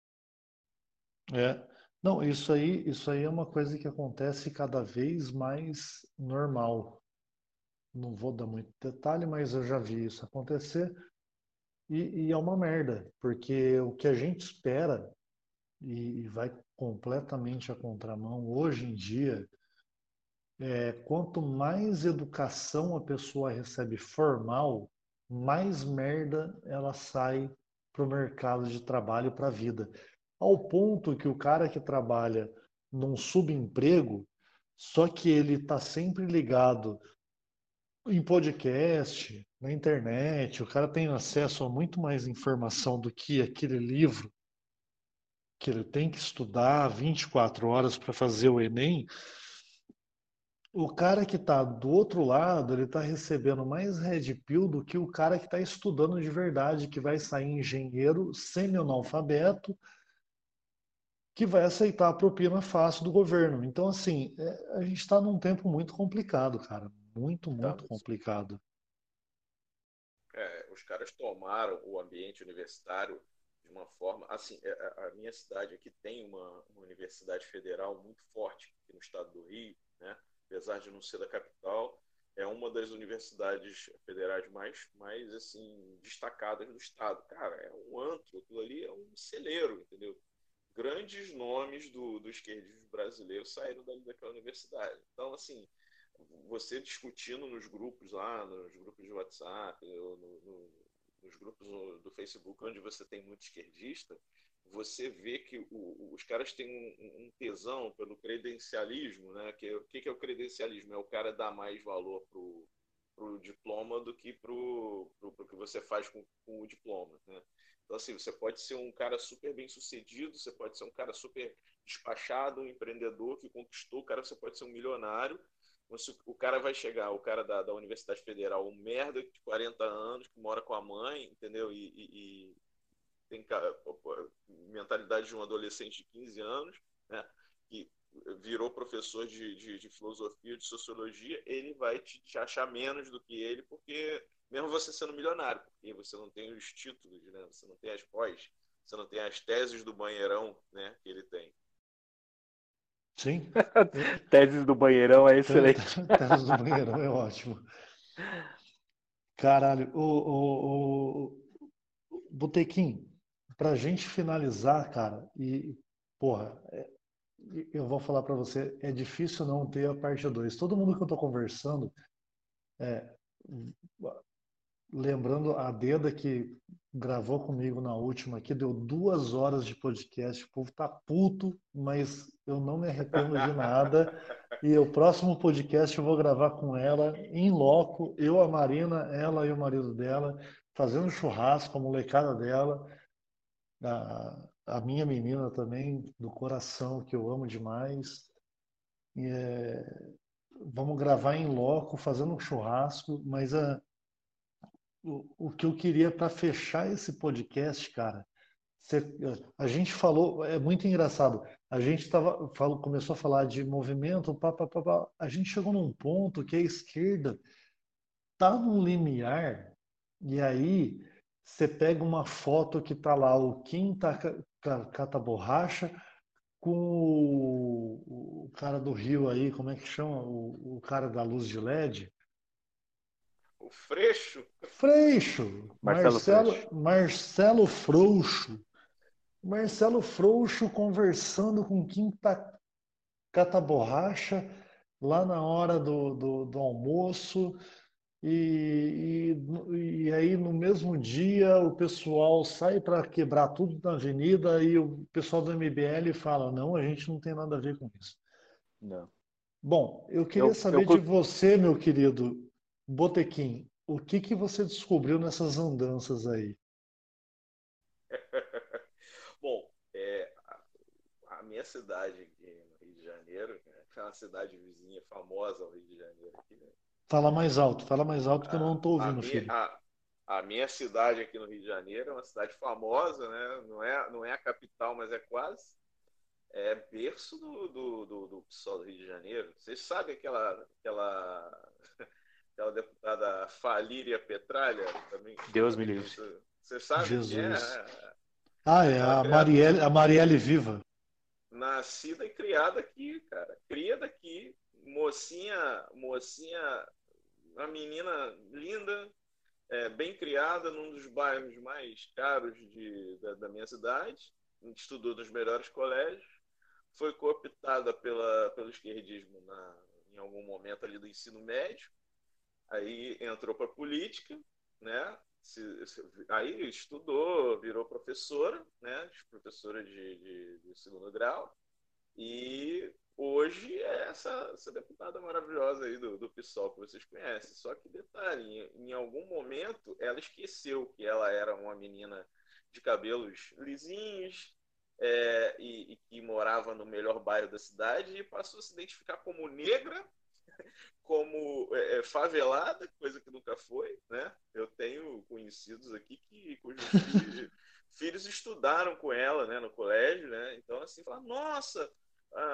É. Não, isso aí, isso aí é uma coisa que acontece cada vez mais normal. Não vou dar muito detalhe, mas eu já vi isso acontecer. E, e é uma merda, porque o que a gente espera e, e vai completamente à contramão hoje em dia é quanto mais educação a pessoa recebe formal, mais merda ela sai para o mercado de trabalho, para a vida. Ao ponto que o cara que trabalha num subemprego, só que ele está sempre ligado em podcast, na internet, o cara tem acesso a muito mais informação do que aquele livro que ele tem que estudar 24 horas para fazer o Enem. O cara que está do outro lado, ele está recebendo mais red pill do que o cara que está estudando de verdade, que vai sair engenheiro semi-analfabeto, que vai aceitar a propina fácil do governo. Então, assim, é, a gente está num tempo muito complicado, cara muito, tá, muito complicado. É, os caras tomaram o ambiente universitário de uma forma. Assim, é, a, minha cidade aqui tem uma, uma, universidade federal muito forte aqui no estado do Rio, né? Apesar de não ser da capital, é uma das universidades federais mais, mais assim, destacadas do estado. Cara, é um antro, aquilo ali é um celeiro, entendeu? Grandes nomes do, do esquerdismo brasileiro saíram dali daquela universidade. Então, assim, você discutindo nos grupos lá, nos grupos de WhatsApp, no, no, nos grupos do Facebook, onde você tem muito esquerdista, você vê que o, os caras têm um, um, tesão pelo credencialismo, né? Que, o que, que, é o credencialismo? É o cara dar mais valor pro, pro diploma do que pro, pro, pro que você faz com, com, o diploma, né? Então, assim, você pode ser um cara super bem sucedido, você pode ser um cara super despachado, um empreendedor que conquistou, o cara você pode ser um milionário, o cara vai chegar, o cara da, da Universidade Federal, um merda de 40 anos, que mora com a mãe, entendeu? E, e tem mentalidade de um adolescente de 15 anos, né? Que virou professor de, de, de filosofia, de sociologia, ele vai te, te, achar menos do que ele, porque mesmo você sendo milionário, porque você não tem os títulos, né? Você não tem as pós, você não tem as teses do banheirão, né? Que ele tem. Sim. <laughs> Teses do banheirão é excelente. Teses do banheirão é ótimo. Caralho, o, o, o Botequim, pra gente finalizar, cara, e, porra, é, eu vou falar para você, é difícil não ter a parte 2. Todo mundo que eu tô conversando, é, lembrando a Deda que gravou comigo na última aqui, deu duas horas de podcast. O povo tá puto, mas eu não me arrependo de nada. E o próximo podcast eu vou gravar com ela em loco, eu, a Marina, ela e o marido dela, fazendo churrasco, a molecada dela, a, a minha menina também, do coração, que eu amo demais. E, é, vamos gravar em loco, fazendo um churrasco, mas a o, que eu queria para fechar esse podcast, cara, a gente falou, é muito engraçado. A gente tava, falou, começou a falar de movimento, pá, pá, pá, pá, a gente chegou num ponto que a esquerda tá num limiar, e aí você pega uma foto que tá lá o Kim tá, cata borracha com o, o, cara do Rio aí, como é que chama? O, o cara da luz de LED. O Freixo. Freixo. Marcelo, Marcelo Freixo. Marcelo Frouxo. Marcelo Frouxo conversando com quem tá cata borracha lá na hora do, do, do almoço. E, e, e, aí no mesmo dia o pessoal sai para quebrar tudo na avenida e o pessoal do MBL fala, não, a gente não tem nada a ver com isso. Não. Bom, eu queria eu, saber eu... de você, meu querido Botequim, o que, que você descobriu nessas andanças aí? <laughs> Bom, é, a, minha cidade aqui no Rio de Janeiro, né, é uma cidade vizinha famosa ao Rio de Janeiro. Aqui, né? Fala mais alto, fala mais alto que a, eu não estou ouvindo, minha, filho. A, a, minha cidade aqui no Rio de Janeiro é uma cidade famosa, né? Não é, não é a capital, mas é quase. É berço do, do, do, do pessoal do Rio de Janeiro. Vocês sabem aquela, aquela, <laughs> aquela deputada Falíria Petralha? Também, Deus me livre. Vocês sabem Jesus. é? Ah, é a Marielle, a Marielle Viva. Nascida e criada aqui, cara. Cria daqui, mocinha, mocinha, uma menina linda, é, bem criada num dos bairros mais caros de, da, da minha cidade, estudou nos melhores colégios, foi cooptada pela, pelo esquerdismo na, em algum momento ali do ensino médio, aí entrou para política, né? Se, se, aí estudou, virou professora, né? Professora de, de, de segundo grau, e hoje é essa, essa deputada maravilhosa aí do, do PSOL que vocês conhecem. Só que detalhe, em, em algum momento ela esqueceu que ela era uma menina de cabelos lisinhos, é, e, que morava no melhor bairro da cidade e passou a se identificar como negra, <laughs> como é, é favelada, coisa que nunca foi, né? Eu tenho conhecidos aqui que cujos filhos, <laughs> filhos estudaram com ela, né, no colégio, né? Então assim, fala, nossa,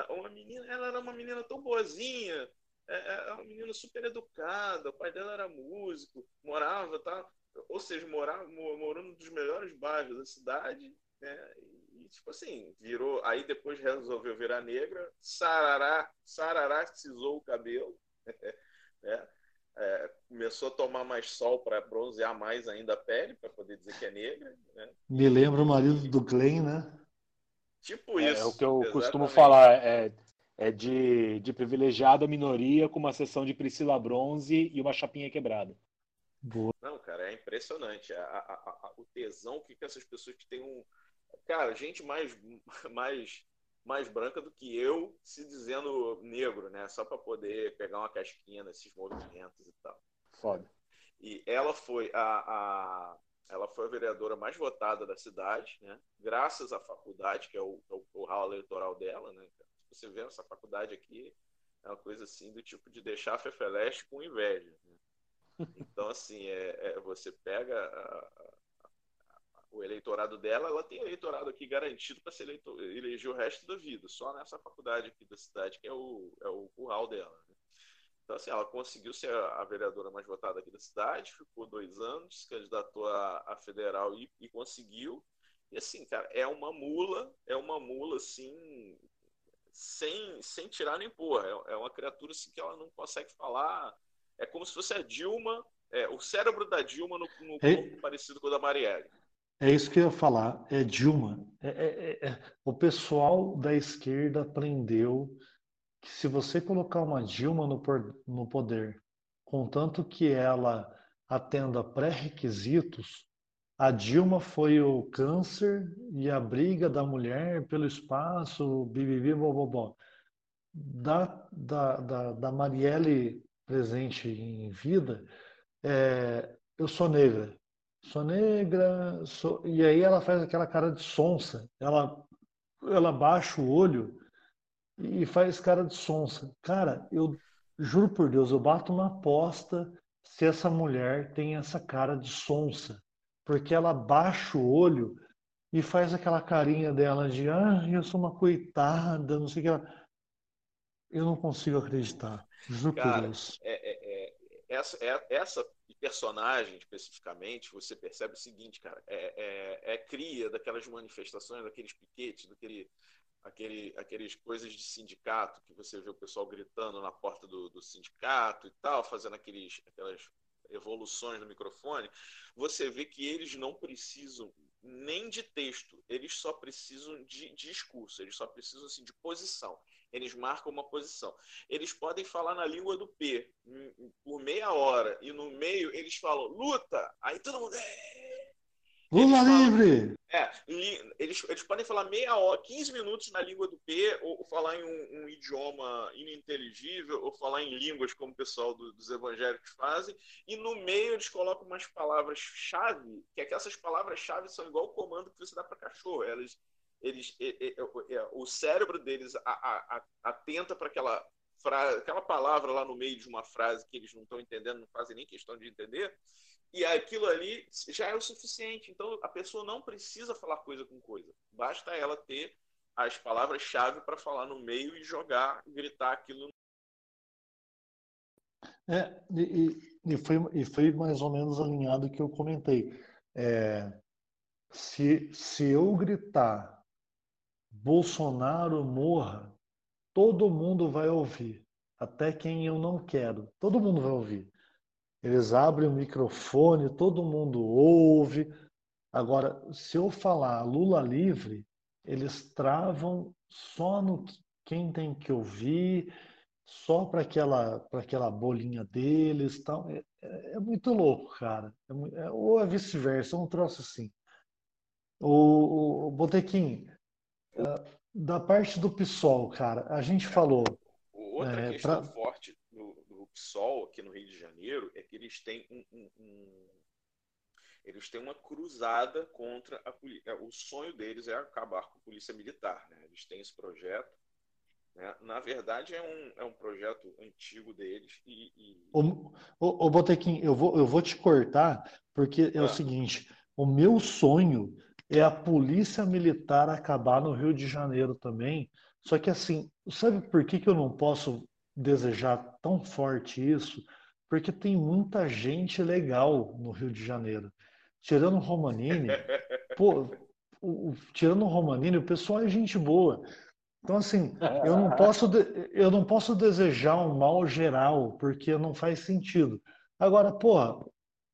uma menina, ela era uma menina tão boazinha, é, é uma menina super educada, o pai dela era músico, morava, tá? Ou seja, morava, morou num dos melhores bairros da cidade, né? E, tipo assim, virou. Aí depois resolveu virar negra, sarará, sarará, cisou o cabelo, <laughs> né? É, começou a tomar mais sol para bronzear mais ainda a pele, para poder dizer que é negra. Né? Me lembra o marido do Glenn, né? Tipo isso. É, o que eu exatamente. costumo falar é, é de, de privilegiada minoria com uma sessão de Priscila Bronze e uma chapinha quebrada. Boa. Não, cara, é impressionante. A, a, a, o tesão que essas pessoas que têm um. Cara, gente mais, <laughs> mais, mais branca do que eu se dizendo negro, né? Só para poder pegar uma casquinha nesses movimentos e tal. Foda. E ela foi a, a, ela foi a vereadora mais votada da cidade, né? graças à faculdade, que é o, é o, o hall eleitoral dela. Né? Você vê essa faculdade aqui, é uma coisa assim do tipo de deixar a Fefeleste com inveja. Né? Então, assim, é, é você pega a, a, o eleitorado dela, ela tem eleitorado aqui garantido para se eleger o resto da vida, só nessa faculdade aqui da cidade, que é o, é o curral dela. Então, assim, ela conseguiu ser a vereadora mais votada aqui da cidade, ficou dois anos, candidatou a, a federal e, e, conseguiu. E, assim, cara, é uma mula, é uma mula, assim, sem, sem tirar nem pôr. É, é uma criatura, assim, que ela não consegue falar. É como se fosse a Dilma, é, o cérebro da Dilma no, no é, corpo parecido com o da Marielle. É isso que eu ia falar, é Dilma. É, é, é o pessoal da esquerda aprendeu que se você colocar uma Dilma no, no poder, contanto que ela atenda pré-requisitos, a Dilma foi o câncer e a briga da mulher pelo espaço, bibibi, bobobó. Da, da, da, da Marielle presente em vida, é, eu sou negra. Sou negra, sou... e aí ela faz aquela cara de sonsa. Ela, ela baixa o olho e faz cara de sonsa. Cara, eu juro por Deus, eu bato uma aposta se essa mulher tem essa cara de sonsa, porque ela baixa o olho e faz aquela carinha dela de ah, eu sou uma coitada, não sei o que. Ela... Eu não consigo acreditar. Juro Cara, por Deus. É, é, é, essa, é, essa personagem especificamente, você percebe o seguinte, cara, é, é, é cria daquelas manifestações, daqueles piquetes, daquele aquele, aqueles coisas de sindicato que você vê o pessoal gritando na porta do, do sindicato e tal, fazendo aqueles, aquelas evoluções no microfone, você vê que eles não precisam nem de texto, eles só precisam de, discurso, eles só precisam assim, de posição. Eles marcam uma posição. Eles podem falar na língua do P por meia hora e no meio eles falam luta, aí todo mundo. É! Lula livre! É, eles, eles podem falar meia hora, 15 minutos na língua do P, ou, ou falar em um, um, idioma ininteligível, ou falar em línguas como o pessoal do, dos evangélicos fazem, e no meio eles colocam umas palavras-chave, que é que essas palavras-chave são igual o comando que você dá para cachorro. Elas, eles, o cérebro deles atenta para aquela frase, aquela palavra lá no meio de uma frase que eles não estão entendendo, não fazem nem questão de entender, e aquilo ali já é o suficiente. Então a pessoa não precisa falar coisa com coisa, basta ela ter as palavras-chave para falar no meio e jogar, gritar aquilo. É, e, e, foi, e foi mais ou menos alinhado que eu comentei. É, se, se eu gritar Bolsonaro morra, todo mundo vai ouvir, até quem eu não quero, todo mundo vai ouvir. Eles abrem o microfone, todo mundo ouve. Agora, se eu falar Lula livre, eles travam só no quem tem que ouvir, só para aquela, aquela bolinha deles. Tal. É, é, é muito louco, cara. É, é ou é vice-versa, é um troço assim. O, o Botequim, da parte do PSOL, cara, a gente falou. Outra é, questão pra... PSOL aqui no Rio de Janeiro é que eles têm um, um, um eles têm uma cruzada contra a polícia. É, o sonho deles é acabar com a polícia militar. Né? Eles têm esse projeto. Né? Na verdade, é um, é um projeto antigo deles. E, e... O, o, o Botequim, eu vou, eu vou te cortar, porque é ah. o seguinte: o meu sonho é a polícia militar acabar no Rio de Janeiro também. Só que assim, sabe por que, que eu não posso desejar tão forte isso? Porque tem muita gente legal no Rio de Janeiro. Tirando o Romanini, <laughs> pô, o, o, tirando o Romanini, o pessoal é gente boa. Então, assim, eu não <laughs> posso, eu não posso desejar um mal geral, porque não faz sentido. Agora, porra,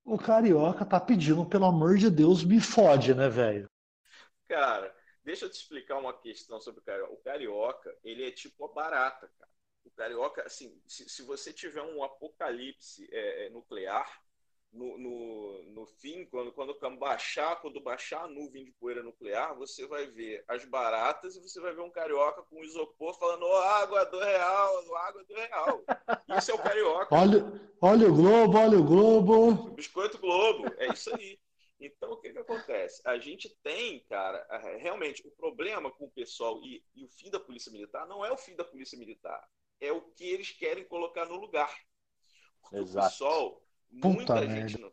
o carioca tá pedindo, pelo amor de Deus, me fode, né, velho? Cara, deixa eu te explicar uma questão sobre o carioca. O carioca, ele é tipo a barata, cara. O carioca, assim, se, se você tiver um apocalipse é, é, nuclear, no, no, no, fim, quando, quando baixar, quando baixar a nuvem de poeira nuclear, você vai ver as baratas e você vai ver um carioca com isopor falando oh, água do real, água do real. Isso é o carioca. Olha, olha o Globo, olha o Globo. Biscoito Globo, é isso aí. Então, o que, que acontece? A gente tem, cara, realmente, o problema com o pessoal e, e o fim da Polícia Militar não é o fim da Polícia Militar, é o que eles querem colocar no lugar. Exato. O pessoal, muita Puta gente não,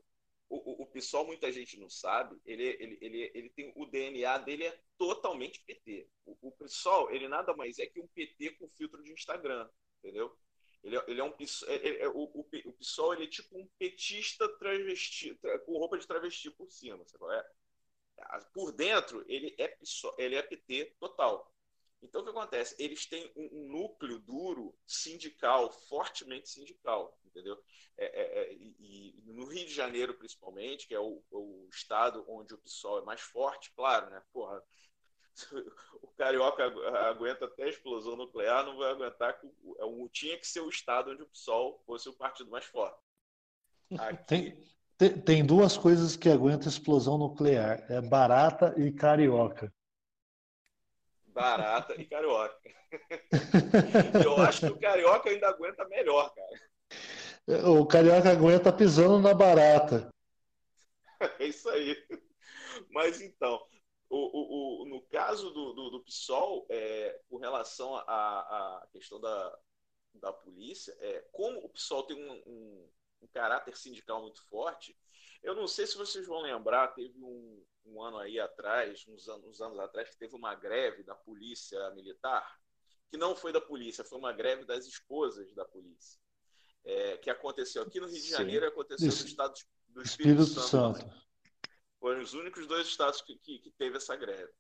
o, o, pessoal, muita gente não sabe, ele, ele, ele, ele tem o DNA dele é totalmente PT. O, o pessoal, ele nada mais é que um PT com filtro de Instagram, entendeu? Ele, é, ele é um ele, é, o, o, o PSOL ele é tipo um petista travesti, com roupa de travesti por cima, sabe é? Por dentro, ele é, PSOL, ele é PT total. Então, o que acontece? Eles têm um, núcleo duro sindical, fortemente sindical, entendeu? É, é, é e, e, no Rio de Janeiro, principalmente, que é o, o, estado onde o PSOL é mais forte, claro, né? Porra, <laughs> o carioca aguenta até a explosão nuclear, não vai aguentar que o, tinha que ser o estado onde o PSOL fosse o partido mais forte. Aqui... Tem, tem, tem, duas coisas que aguentam explosão nuclear: é barata e carioca. Barata e carioca. <laughs> Eu acho que o carioca ainda aguenta melhor, cara. O carioca aguenta pisando na barata. É isso aí. Mas então, o, o, o, no caso do, do, do PSOL, é, com relação à, questão da, da polícia, é, como o PSOL tem um, um, um, caráter sindical muito forte, eu não sei se vocês vão lembrar, teve um, um ano aí atrás, uns anos, uns anos atrás, que teve uma greve da polícia militar, que não foi da polícia, foi uma greve das esposas da polícia. É, que aconteceu aqui no Rio de Janeiro, Sim. aconteceu Isso. no estado do Espírito, Espírito Santo. Santo. Foram os únicos dois estados que, que, que teve essa greve.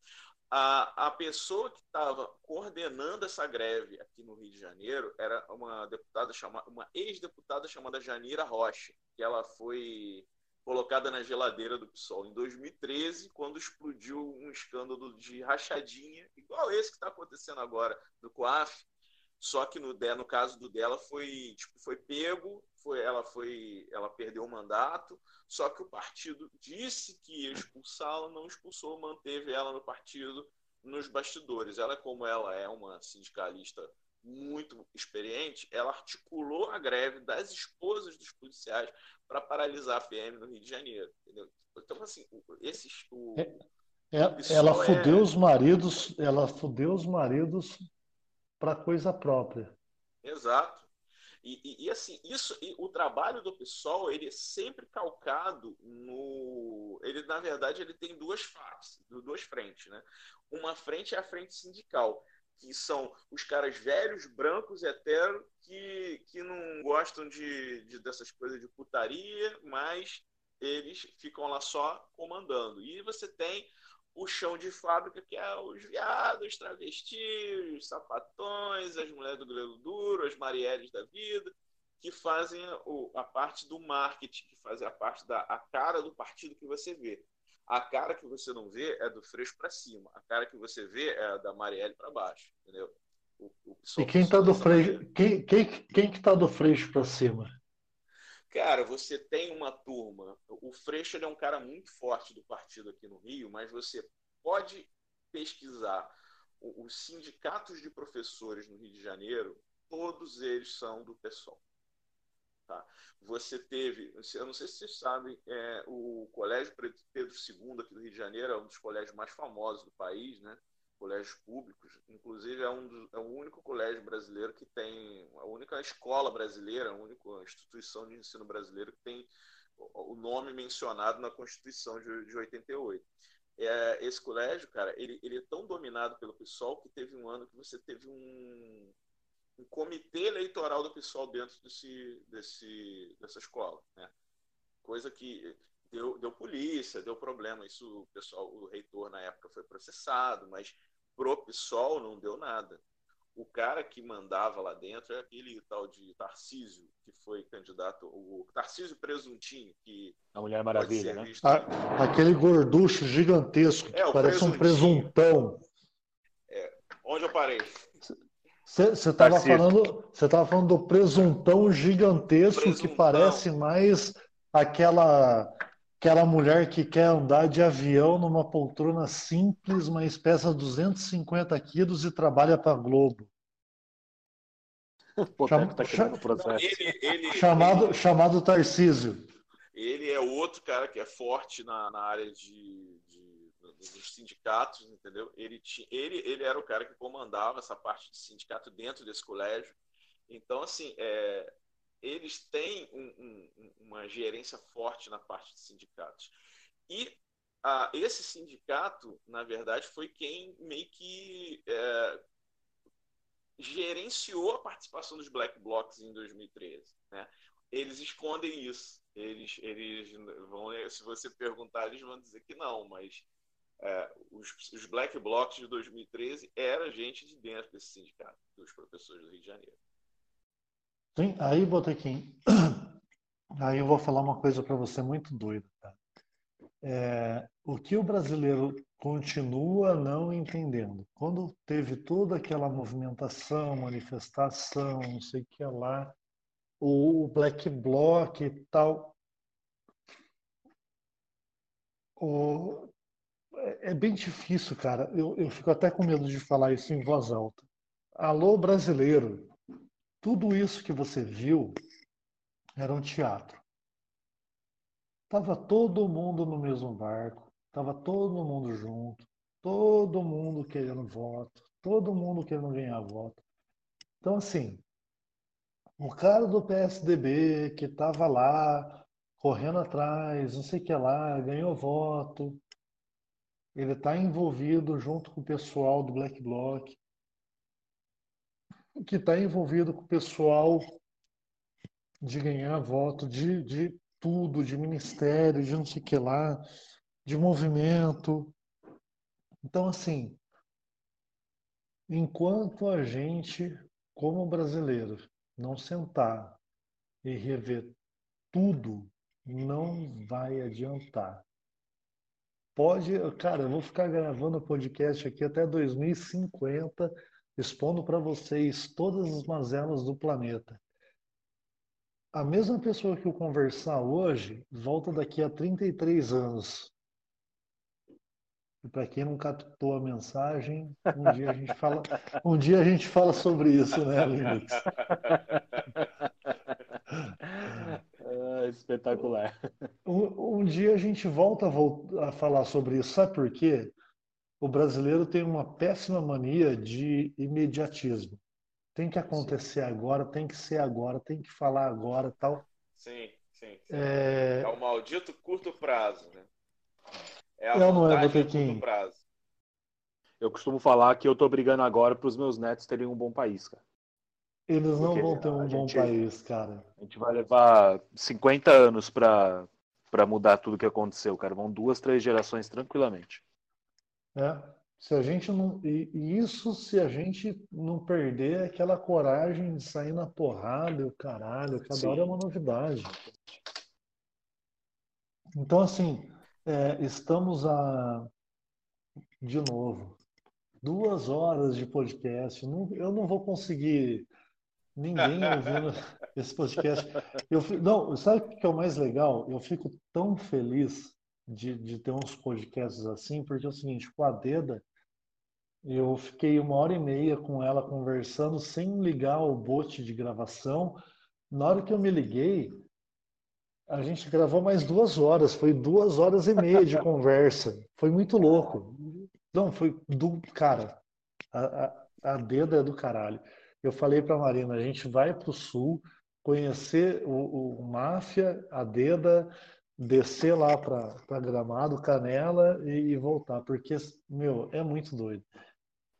A, a pessoa que estava coordenando essa greve aqui no Rio de Janeiro era uma deputada chamada, uma ex-deputada chamada Janira Rocha, que ela foi colocada na geladeira do PSOL. Em 2013, quando explodiu um escândalo de rachadinha, igual esse que está acontecendo agora no COAF, só que no, no caso do dela foi tipo, foi pego, foi, ela foi ela perdeu o mandato, só que o partido disse que ia expulsá-la, não expulsou, manteve ela no partido nos bastidores. Ela, como ela é uma sindicalista muito experiente, ela articulou a greve das esposas dos policiais para paralisar a PM no Rio de Janeiro. Entendeu? Então, assim, esses. O, é, é, ela é fudeu é... os maridos, ela fudeu os maridos para coisa própria. Exato. E, e, e, assim, isso, e o trabalho do PSOL, ele é sempre calcado no. Ele, na verdade, ele tem duas faces, duas frentes, né? Uma frente é a frente sindical, que são os caras velhos, brancos, heteros, que, que não gostam de, de dessas coisas de putaria, mas eles ficam lá só comandando. E você tem o chão de fábrica, que é os viados, os travestis, os sapatões, as mulheres do grelo duro, as marielles da vida, que fazem a parte do marketing, que fazem a parte da a cara do partido que você vê. A cara que você não vê é do Freixo para cima. A cara que você vê é da Marielle para baixo, entendeu? O, o e quem está do Freixo, quem, quem, quem que tá do Freixo para cima? Cara, você tem uma turma. O Freixo é um cara muito forte do partido aqui no Rio, mas você pode pesquisar os sindicatos de professores no Rio de Janeiro, todos eles são do PSOL. Tá? Você teve, eu não sei se vocês sabem, é, o Colégio Pedro II aqui do Rio de Janeiro é um dos colégios mais famosos do país, né? Colégios públicos. Inclusive, é, um é o único colégio brasileiro que tem, a única escola brasileira, a única instituição de ensino brasileiro que tem o nome mencionado na Constituição de, de 88. É, esse colégio, cara, ele, ele é tão dominado pelo PSOL que teve um ano que você teve um, um comitê eleitoral do PSOL dentro desse, desse, dessa escola, né? Coisa que deu, deu polícia, deu problema. Isso o pessoal, o reitor na época foi processado, mas pro PSOL não deu nada. O cara que mandava lá dentro é aquele tal de Tarcísio, que foi candidato, o Tarcísio Presuntinho, que. A Mulher Maravilha, né? A, aquele gorducho gigantesco, que é, parece um presuntão. É, onde eu parei? Você estava falando, você tava falando do presuntão gigantesco presuntão. que parece mais aquela aquela mulher que quer andar de avião numa poltrona simples, mas pesa 250 quilos e trabalha para a Globo. Cham... tá ele, ele, chamado, ele, chamado Tarcísio. Ele é outro cara que é forte na, na área de, de, dos sindicatos, entendeu? Ele, ele, ele era o cara que comandava essa parte de sindicato dentro desse colégio. Então, assim, é, eles têm um, um, uma gerência forte na parte de sindicatos. E esse sindicato, na verdade, foi quem meio que é, gerenciou a participação dos Black Blocs em 2013. Né? Eles escondem isso. Eles, eles vão, se você perguntar, eles vão dizer que não, mas é, os, os Black Blocs de 2013 era gente de dentro desse sindicato, dos professores do Rio de Janeiro. Sim, aí, Botequim, <clears throat> aí eu vou falar uma coisa para você muito doida. Tá? É, o que o brasileiro continua não entendendo? Quando teve toda aquela movimentação, manifestação, não sei o que lá, o Black Bloc e tal, o, é, é bem difícil, cara. Eu, eu fico até com medo de falar isso em voz alta. Alô, brasileiro, tudo isso que você viu era um teatro. Tava todo mundo no mesmo barco, tava todo mundo junto, todo mundo querendo voto, todo mundo querendo ganhar voto. Então, assim, o cara do PSDB que estava lá correndo atrás, não sei o que lá, ganhou voto, ele está envolvido junto com o pessoal do Black Bloc, que está envolvido com o pessoal de ganhar voto, de, de tudo, de ministério, de não sei o que lá, de movimento. Então, assim, enquanto a gente, como brasileiro, não sentar e rever tudo não vai adiantar. Pode, cara, eu vou ficar gravando podcast aqui até 2050, expondo para vocês todas as mazelas do planeta. A mesma pessoa que eu conversar hoje volta daqui a 33 anos. E para quem não captou a mensagem, um dia a gente fala, <laughs> um dia a gente fala sobre isso, né, Linux? Ah, espetacular. Um, um, dia a gente volta a, a falar sobre isso. Sabe por quê? O brasileiro tem uma péssima mania de imediatismo. Tem que acontecer sim. agora, tem que ser agora, tem que falar agora, tal. Sim, sim. sim. É... é o maldito curto prazo, né? É a não, não é, Botequim. prazo. Eu costumo falar que eu tô brigando agora para os meus netos terem um bom país, cara. Eles não Porque vão ter um bom país, cara. A gente vai levar 50 anos para para mudar tudo que aconteceu, cara. Vão duas, três gerações tranquilamente. É. Se a gente não. E isso se a gente não perder aquela coragem de sair na porrada, o caralho, cada Sim. hora é uma novidade. Então, assim, é, estamos a. De novo, duas horas de podcast. Não, eu não vou conseguir ninguém ouvindo <laughs> esse podcast. Eu, não, sabe o que é o mais legal? Eu fico tão feliz de, de ter uns podcasts assim, porque é o seguinte, com a Deda, eu fiquei uma hora e meia com ela conversando sem ligar o bot de gravação. Na hora que eu me liguei, a gente gravou mais duas horas, foi duas horas e meia de <laughs> conversa. Foi muito louco. Não, foi do. Cara, a, a, a Deda é do caralho. Eu falei para Marina, a gente vai para o sul, conhecer o, o Máfia, a Deda, descer lá para Gramado, Canela e, e, voltar, porque, meu, é muito doido.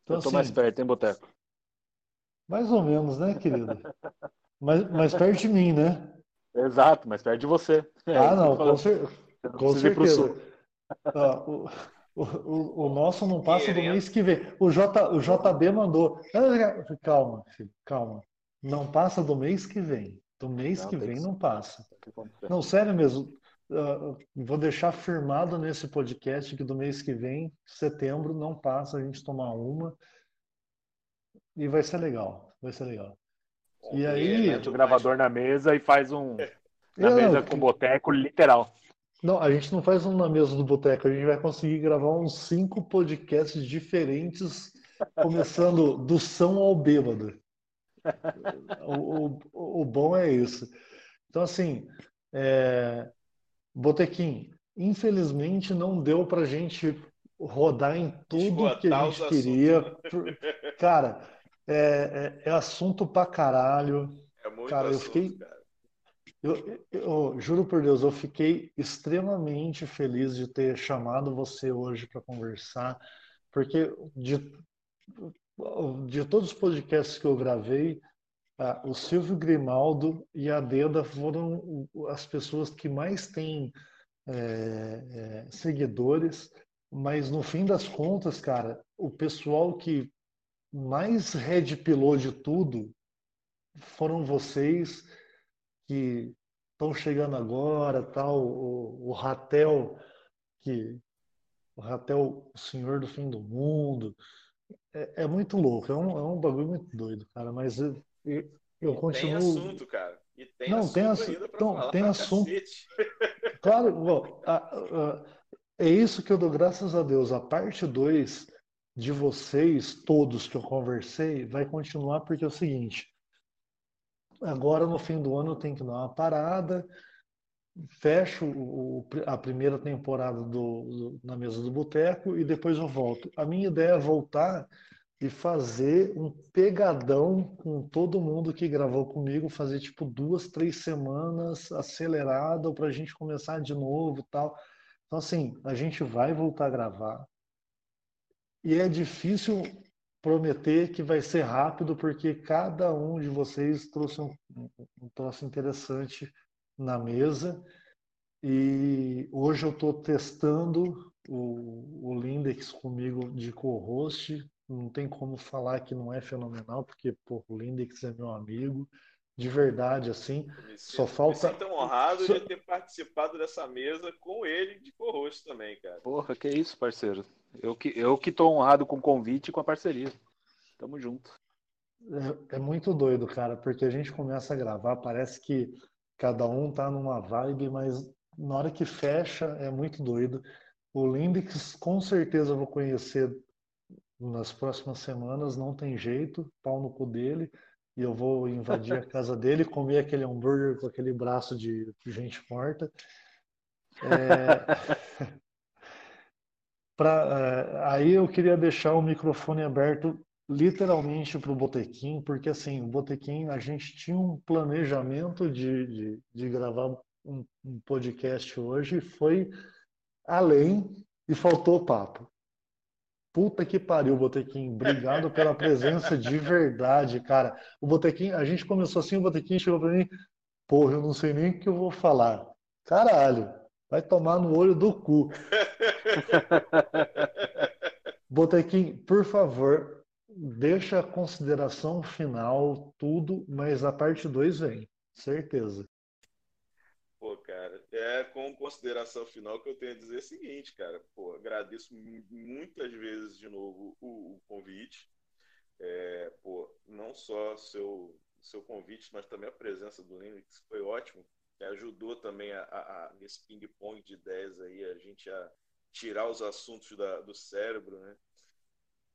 Então, Eu tô assim, mais perto, hein, Boteco? Mais ou menos, né, querido? mais, mais perto de mim, né? Exato, mais perto de você. É, ah, não, com, cer com certeza. Ah, o, o, o, nosso não passa do mês que vem. O, J, o JB mandou. Calma, filho, calma. Não passa do mês que vem. Do mês não, que vem que... não passa. Não, sério mesmo. Uh, vou deixar firmado nesse podcast que do mês que vem, setembro, não passa a gente tomar uma. E vai ser legal. Vai ser legal. E aí. Mete o gravador na mesa e faz um. Na não, mesa com boteco, literal. Não, a gente não faz um na mesa do boteco, a gente vai conseguir gravar uns cinco podcasts diferentes, começando do são ao bêbado. O, o, o bom é isso. Então, assim, é... Botequim, infelizmente não deu pra gente rodar em tudo Esgotar que a gente queria. Assuntos. Cara, é, é, é, assunto pra caralho. É muito cara, assunto, eu fiquei. Cara. Eu, eu, eu, juro por Deus, eu fiquei extremamente feliz de ter chamado você hoje para conversar, porque de, de todos os podcasts que eu gravei, ah, o Silvio Grimaldo e a Deda foram as pessoas que mais têm é, é, seguidores, mas no fim das contas, cara, o pessoal que mais red pilou de tudo foram vocês que estão chegando agora, tal, o, o Ratel, que o Ratel, o senhor do fim do mundo. É, é muito louco, é um, é um bagulho muito doido, cara, mas eu, eu continuo. Tem assunto, cara. E tem Não, assunto tem, assu... então, tem assunto. <laughs> Claro, bom, a, a, é isso que eu dou graças a Deus. A parte 2 de vocês, todos que eu conversei, vai continuar porque é o seguinte: agora no fim do ano tenho que dar uma parada, fecho o, a primeira temporada do, do, na mesa do boteco e depois eu volto. A minha ideia é voltar e fazer um pegadão com todo mundo que gravou comigo, fazer tipo duas, três semanas acelerado para a gente começar de novo tal. Então, assim, a gente vai voltar a gravar. E é difícil prometer que vai ser rápido, porque cada um de vocês trouxe um, um troço interessante na mesa. E hoje eu estou testando o, o Lindex comigo de co-host. Não tem como falar que não é fenomenal, porque pô, o Lindex é meu amigo. de verdade, assim. Só falta- me sinto honrado só- de ter participado dessa mesa com ele de co-host também, cara. Porra, que isso, parceiro. Eu que, eu que tô honrado com o convite e com a parceria. Tamo junto. É, é muito doido, cara, porque a gente começa a gravar, parece que cada um tá numa vibe, mas na hora que fecha é muito doido. O Limbix com certeza eu vou conhecer nas próximas semanas, não tem jeito, pau no cu dele, e eu vou invadir a casa dele, comer aquele hambúrguer com aquele braço de gente morta. É, <laughs> pra, é, aí eu queria deixar o microfone aberto literalmente para o Botequim, porque assim, o Botequim, a gente tinha um planejamento de, de, de gravar um, um podcast hoje, foi além e faltou papo. Puta que pariu, Botequim. Obrigado pela presença de verdade, cara. O Botequim, a gente começou assim, o Botequim chegou para mim, porra, eu não sei nem o que eu vou falar. Caralho, vai tomar no olho do cu. <laughs> Botequim, por favor, deixa a consideração final, tudo, mas a parte 2 vem, certeza. É com consideração final que eu tenho a dizer o seguinte, cara. Pô, agradeço mu- muitas vezes de novo o, o convite. É, pô, não só seu seu convite, mas também a presença do Linux foi ótimo. Ajudou também a, a, a- nesse ping-pong de ideias aí a gente a tirar os assuntos da- do cérebro, né?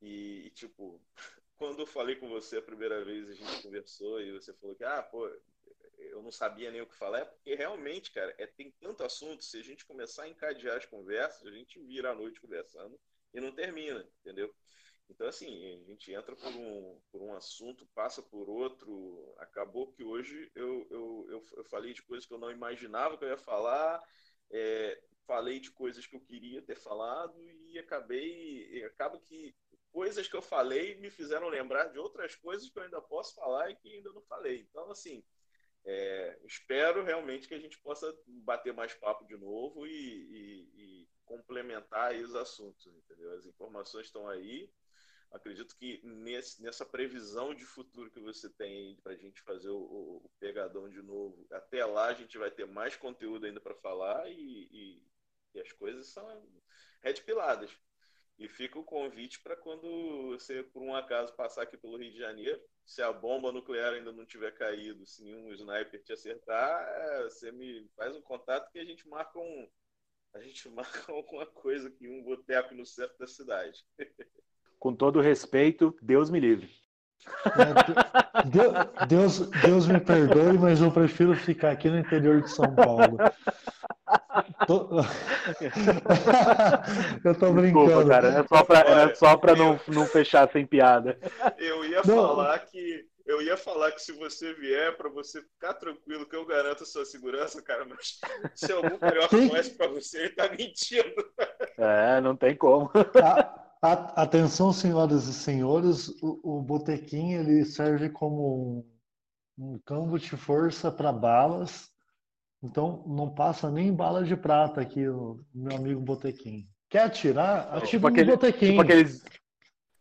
E, e, tipo, <laughs> quando eu falei com você a primeira vez, a gente conversou e você falou que, ah, pô, eu não sabia nem o que falar, é porque realmente, cara, é, tem tanto assunto, se a gente começar a encadear as conversas, a gente vira a noite conversando e não termina, entendeu? Então, assim, a gente entra por um, por um assunto, passa por outro. Acabou que hoje eu, eu, eu, eu falei de coisas que eu não imaginava que eu ia falar, é, falei de coisas que eu queria ter falado e acabei. Acaba que coisas que eu falei me fizeram lembrar de outras coisas que eu ainda posso falar e que ainda não falei. Então, assim, é, espero realmente que a gente possa bater mais papo de novo e, e- e complementar os assuntos, entendeu? As informações estão aí. Acredito que nesse- nessa previsão de futuro que você tem para a gente fazer o, o- o pegadão de novo, até lá a gente vai ter mais conteúdo ainda para falar e, e- as coisas são red piladas. E fica o convite para quando você, por um acaso, passar aqui pelo Rio de Janeiro, se a bomba nuclear ainda não tiver caído, se nenhum sniper te acertar, é, você me faz um contato que a gente marca um. A gente <laughs> marca alguma coisa aqui, um boteco no centro da cidade. Com todo respeito, Deus me livre. É, de- de- Deus, Deus me perdoe, mas eu prefiro ficar aqui no interior de São Paulo. Tô- <laughs> Eu tô brincando. Desculpa, cara. Era só pra, era só pra não, não fechar sem piada. Eu ia Não. falar que. Eu ia falar que se você vier, para você ficar tranquilo, que eu garanto a sua segurança, cara, mas se algum carioca conhece para você, ele tá mentindo. É, não tem como. A- a- atenção, senhoras e senhores, o, o botequim ele serve como um, um campo de força para balas. Então não passa nem bala de prata aqui, o meu amigo botequim. Quer atirar? Atira Tipo no aquele- botequim. Tipo aqueles,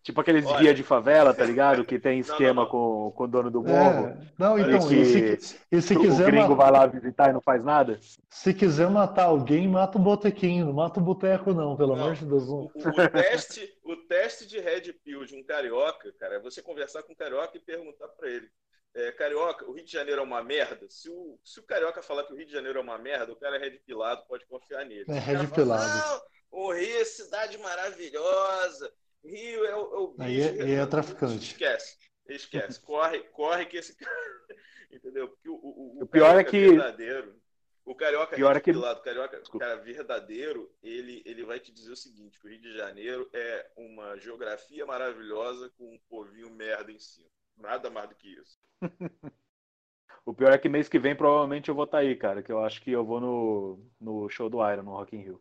tipo aqueles Olha. guia de favela, tá ligado? Que tem <laughs> Não, esquema não, Com, com o dono do morro. É, não, então, e se, e se o quiser gringo ma- vai lá visitar e não faz nada. se quiser matar alguém, mata o botequim, não mata o boteco, não, pelo Não. amor de Deus. O, Não. o- o teste, o teste de red pill de um carioca, cara, é você conversar com um carioca e perguntar para ele. É, carioca, o Rio de Janeiro é uma merda? Se o, se o carioca falar que o Rio de Janeiro é uma merda, o cara é red pilado, pode confiar nele. É o red pilado. Não, o Rio é cidade maravilhosa. Rio é o, é o Aí é- é traficante. Esquece, esquece. Corre, corre que esse cara. <laughs> Entendeu? Porque o, o, O pior é que- verdadeiro. O carioca Pior é que- pilado, o carioca, o cara verdadeiro, ele, ele vai te dizer o seguinte: que o Rio de Janeiro é uma geografia maravilhosa com um povinho merda em cima. Nada mais do que isso. <laughs> O pior é que mês que vem provavelmente eu vou estar aí, cara. Que eu acho que eu vou no, no show do Iron, no Rock in Rio.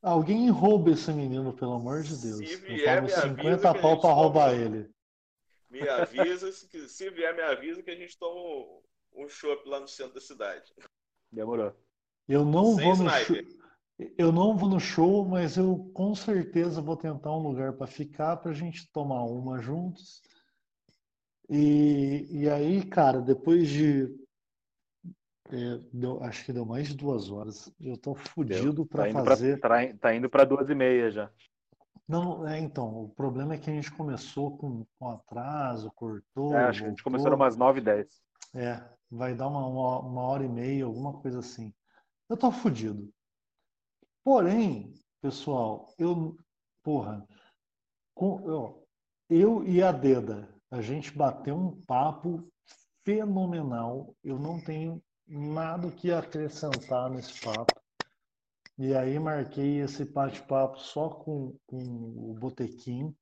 Alguém rouba esse menino, pelo amor de Deus. Se Eu vier, pago me avisa 50 que a pau pra roubar toma. ele. Me avisa, se, se vier, me avisa que a gente toma um, um chopp lá no centro da cidade. Demorou. Eu não Sem vou no show. Eu não vou no show, mas eu com certeza vou tentar um lugar para ficar para a gente tomar uma juntos. E, e aí, cara, depois de. é, deu- acho que deu mais de duas horas. Eu tô fudido Tá para indo fazer. pra, tá, tá indo pra duas e meia já. Não, é, então, o problema é que a gente começou com, com atraso, cortou, É, acho que a gente começou voltou. umas nove e dez. É, vai dar uma, uma, uma hora e meia, alguma coisa assim. Eu tô fudido. Porém, pessoal, eu, porra, com, eu, eu e a Deda, a gente bateu um papo fenomenal. Eu não tenho nada que acrescentar nesse papo. E aí marquei esse bate-papo só com, com o Botequim.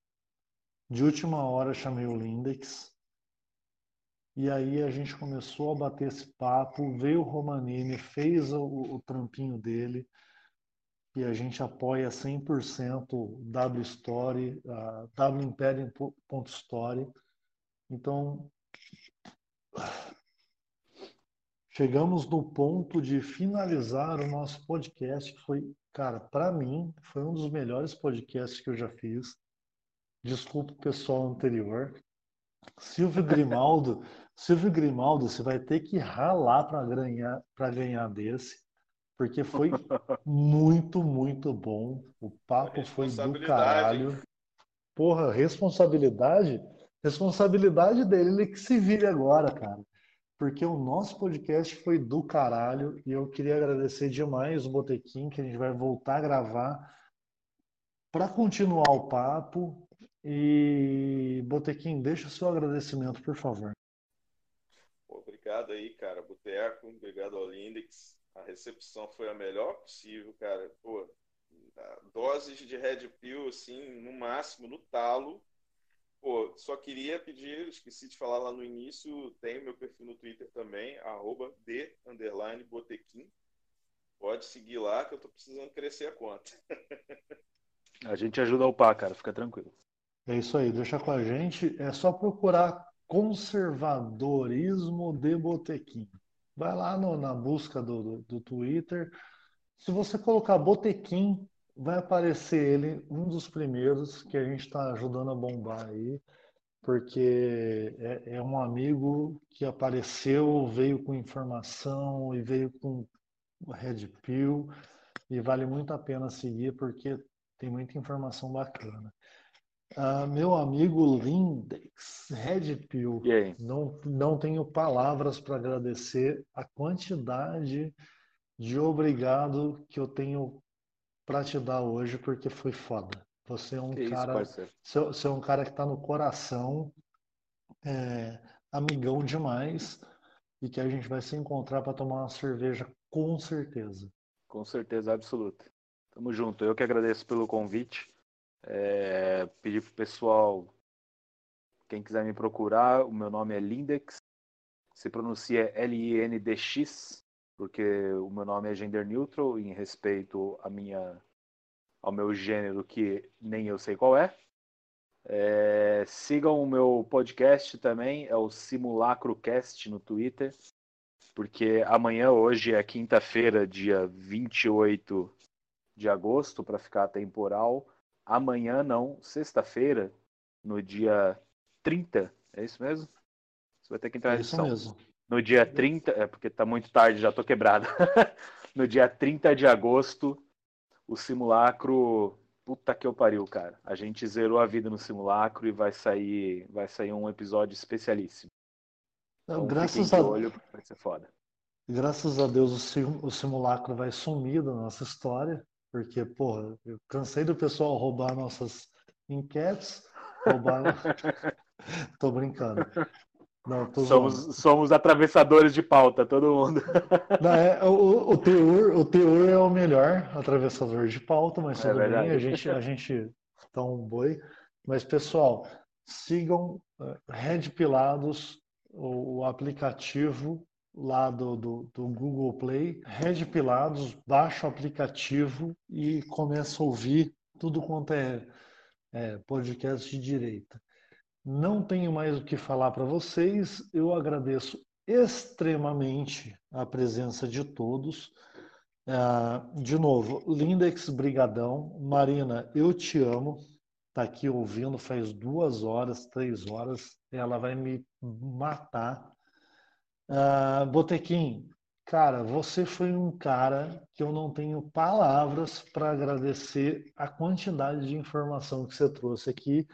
De última hora chamei o Lindex. E aí a gente começou a bater esse papo, veio o Romanini, fez o, o trampinho dele, e a gente apoia 100% o W Story, a wimperium.story. Então, chegamos no ponto de finalizar o nosso podcast, que foi, cara, para mim, foi um dos melhores podcasts que eu já fiz. Desculpa o pessoal anterior. Silvio <laughs> Grimaldo, Silvio Grimaldo, você vai ter que ralar para ganhar, para ganhar desse, porque foi muito, muito bom. O papo foi do caralho. Porra, responsabilidade? Responsabilidade dele, ele que se vire agora, cara. Porque o nosso podcast foi do caralho e eu queria agradecer demais o Botequim, que a gente vai voltar a gravar para continuar o papo. E Botequim, deixa o seu agradecimento, por favor. Obrigado aí, cara. Boteco, obrigado ao Lindex. A recepção foi a melhor possível, cara. Pô, doses de Red Pill, assim, no máximo, no talo. Pô, só queria pedir, esqueci de falar lá no início, tem meu perfil no Twitter também, arroba de underline botequim. Pode seguir lá que eu tô precisando crescer a conta. <laughs> A gente ajuda a upar, cara, fica tranquilo. É isso aí, deixa com a gente. É só procurar conservadorismo de botequim. Vai lá no- na busca do, do, do Twitter. Se você colocar botequim, vai aparecer ele, um dos primeiros que a gente está ajudando a bombar aí, porque é, é um amigo que apareceu, veio com informação e veio com Red Pill, e vale muito a pena seguir porque tem muita informação bacana. Ah, meu amigo Lindex, Red Pill, não, não tenho palavras para agradecer a quantidade de obrigado que eu tenho para te dar hoje, porque foi foda. Você é um Que isso, cara, parceiro. você você é um cara que está no coração, é, amigão demais, e que a gente vai se encontrar para tomar uma cerveja com certeza. Com certeza absoluta. Tamo junto. Eu que agradeço pelo convite. É, pedir pro pessoal, quem quiser me procurar, o meu nome é Lindex. Se pronuncia L-I-N-D-X, porque o meu nome é gender neutral, em respeito à minha, ao meu gênero, que nem eu sei qual é. É, sigam o meu podcast também, é o Simulacro Cast no Twitter, porque amanhã, hoje é quinta-feira, dia 28 de agosto, para ficar temporal. Amanhã não, sexta-feira, no dia 30, é isso mesmo? Você vai ter que entrar É isso mesmo. No dia 30, é porque tá muito tarde, já tô quebrado. <laughs> no dia 30 de agosto, o simulacro. Puta que eu pariu, cara. A gente zerou a vida no simulacro e vai sair, vai sair um episódio especialíssimo. Então Graças a, olho, vai ser foda. graças a Deus o, sim- o simulacro vai sumir da nossa história, porque, porra, eu cansei do pessoal roubar nossas enquetes, roubar. <laughs> <laughs> Tô brincando. Não. Somos, somos atravessadores de pauta, todo mundo. <laughs> Não, é, o, o teor, o teor é o melhor atravessador de pauta, mas É tudo bem, verdade. a gente, a gente tá um boi. Mas, pessoal, sigam eh, Red Pilados, o, o aplicativo lá do, do, do Google Play. Red Pilados, baixa o aplicativo e começa a ouvir tudo quanto é, é podcast de direita. Não tenho mais o que falar para vocês. Eu agradeço extremamente a presença de todos. Ah, de novo, Lindex, brigadão. Marina, eu te amo. Tá aqui ouvindo faz duas horas, três horas. ela vai me matar. Uh, Botequim, cara, você foi um cara que eu não tenho palavras para agradecer a quantidade de informação que você trouxe aqui.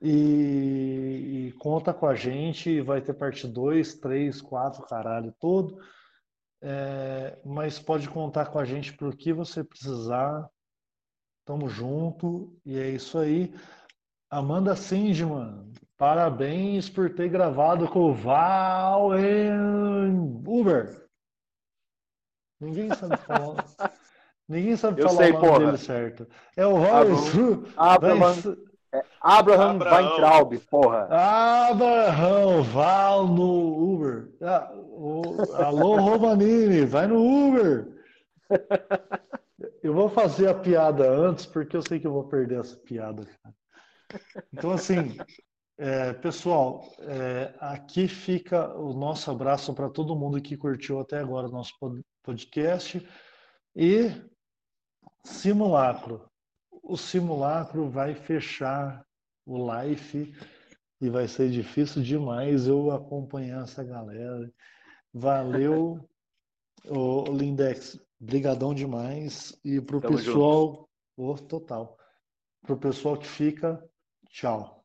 E, e, conta com a gente, vai ter parte 2, 3, 4, caralho, todo. É, mas pode contar com a gente para o que você precisar. Tamo junto e é isso aí. Amanda Sindman, parabéns por ter gravado com o Val Uber. Ninguém sabe falar. <laughs> Ninguém sabe Eu falar sei, o nome porra. dele certo. É o Val Abraham, é Abraham Abraão. Weintraub, porra. Abraham, Val no Uber. Ah, o, alô, Romanini, vai no Uber. Eu vou fazer a piada antes, porque eu sei que eu vou perder essa piada. cara. Então, assim, é, pessoal, é, aqui fica o nosso abraço para todo mundo que curtiu até agora o nosso pod- podcast. E simulacro. O simulacro vai fechar o live e vai ser difícil demais eu acompanhar essa galera. Valeu, <laughs> o Lindex, brigadão demais e pro Tamo pessoal, ô, total. Pro pessoal que fica, tchau.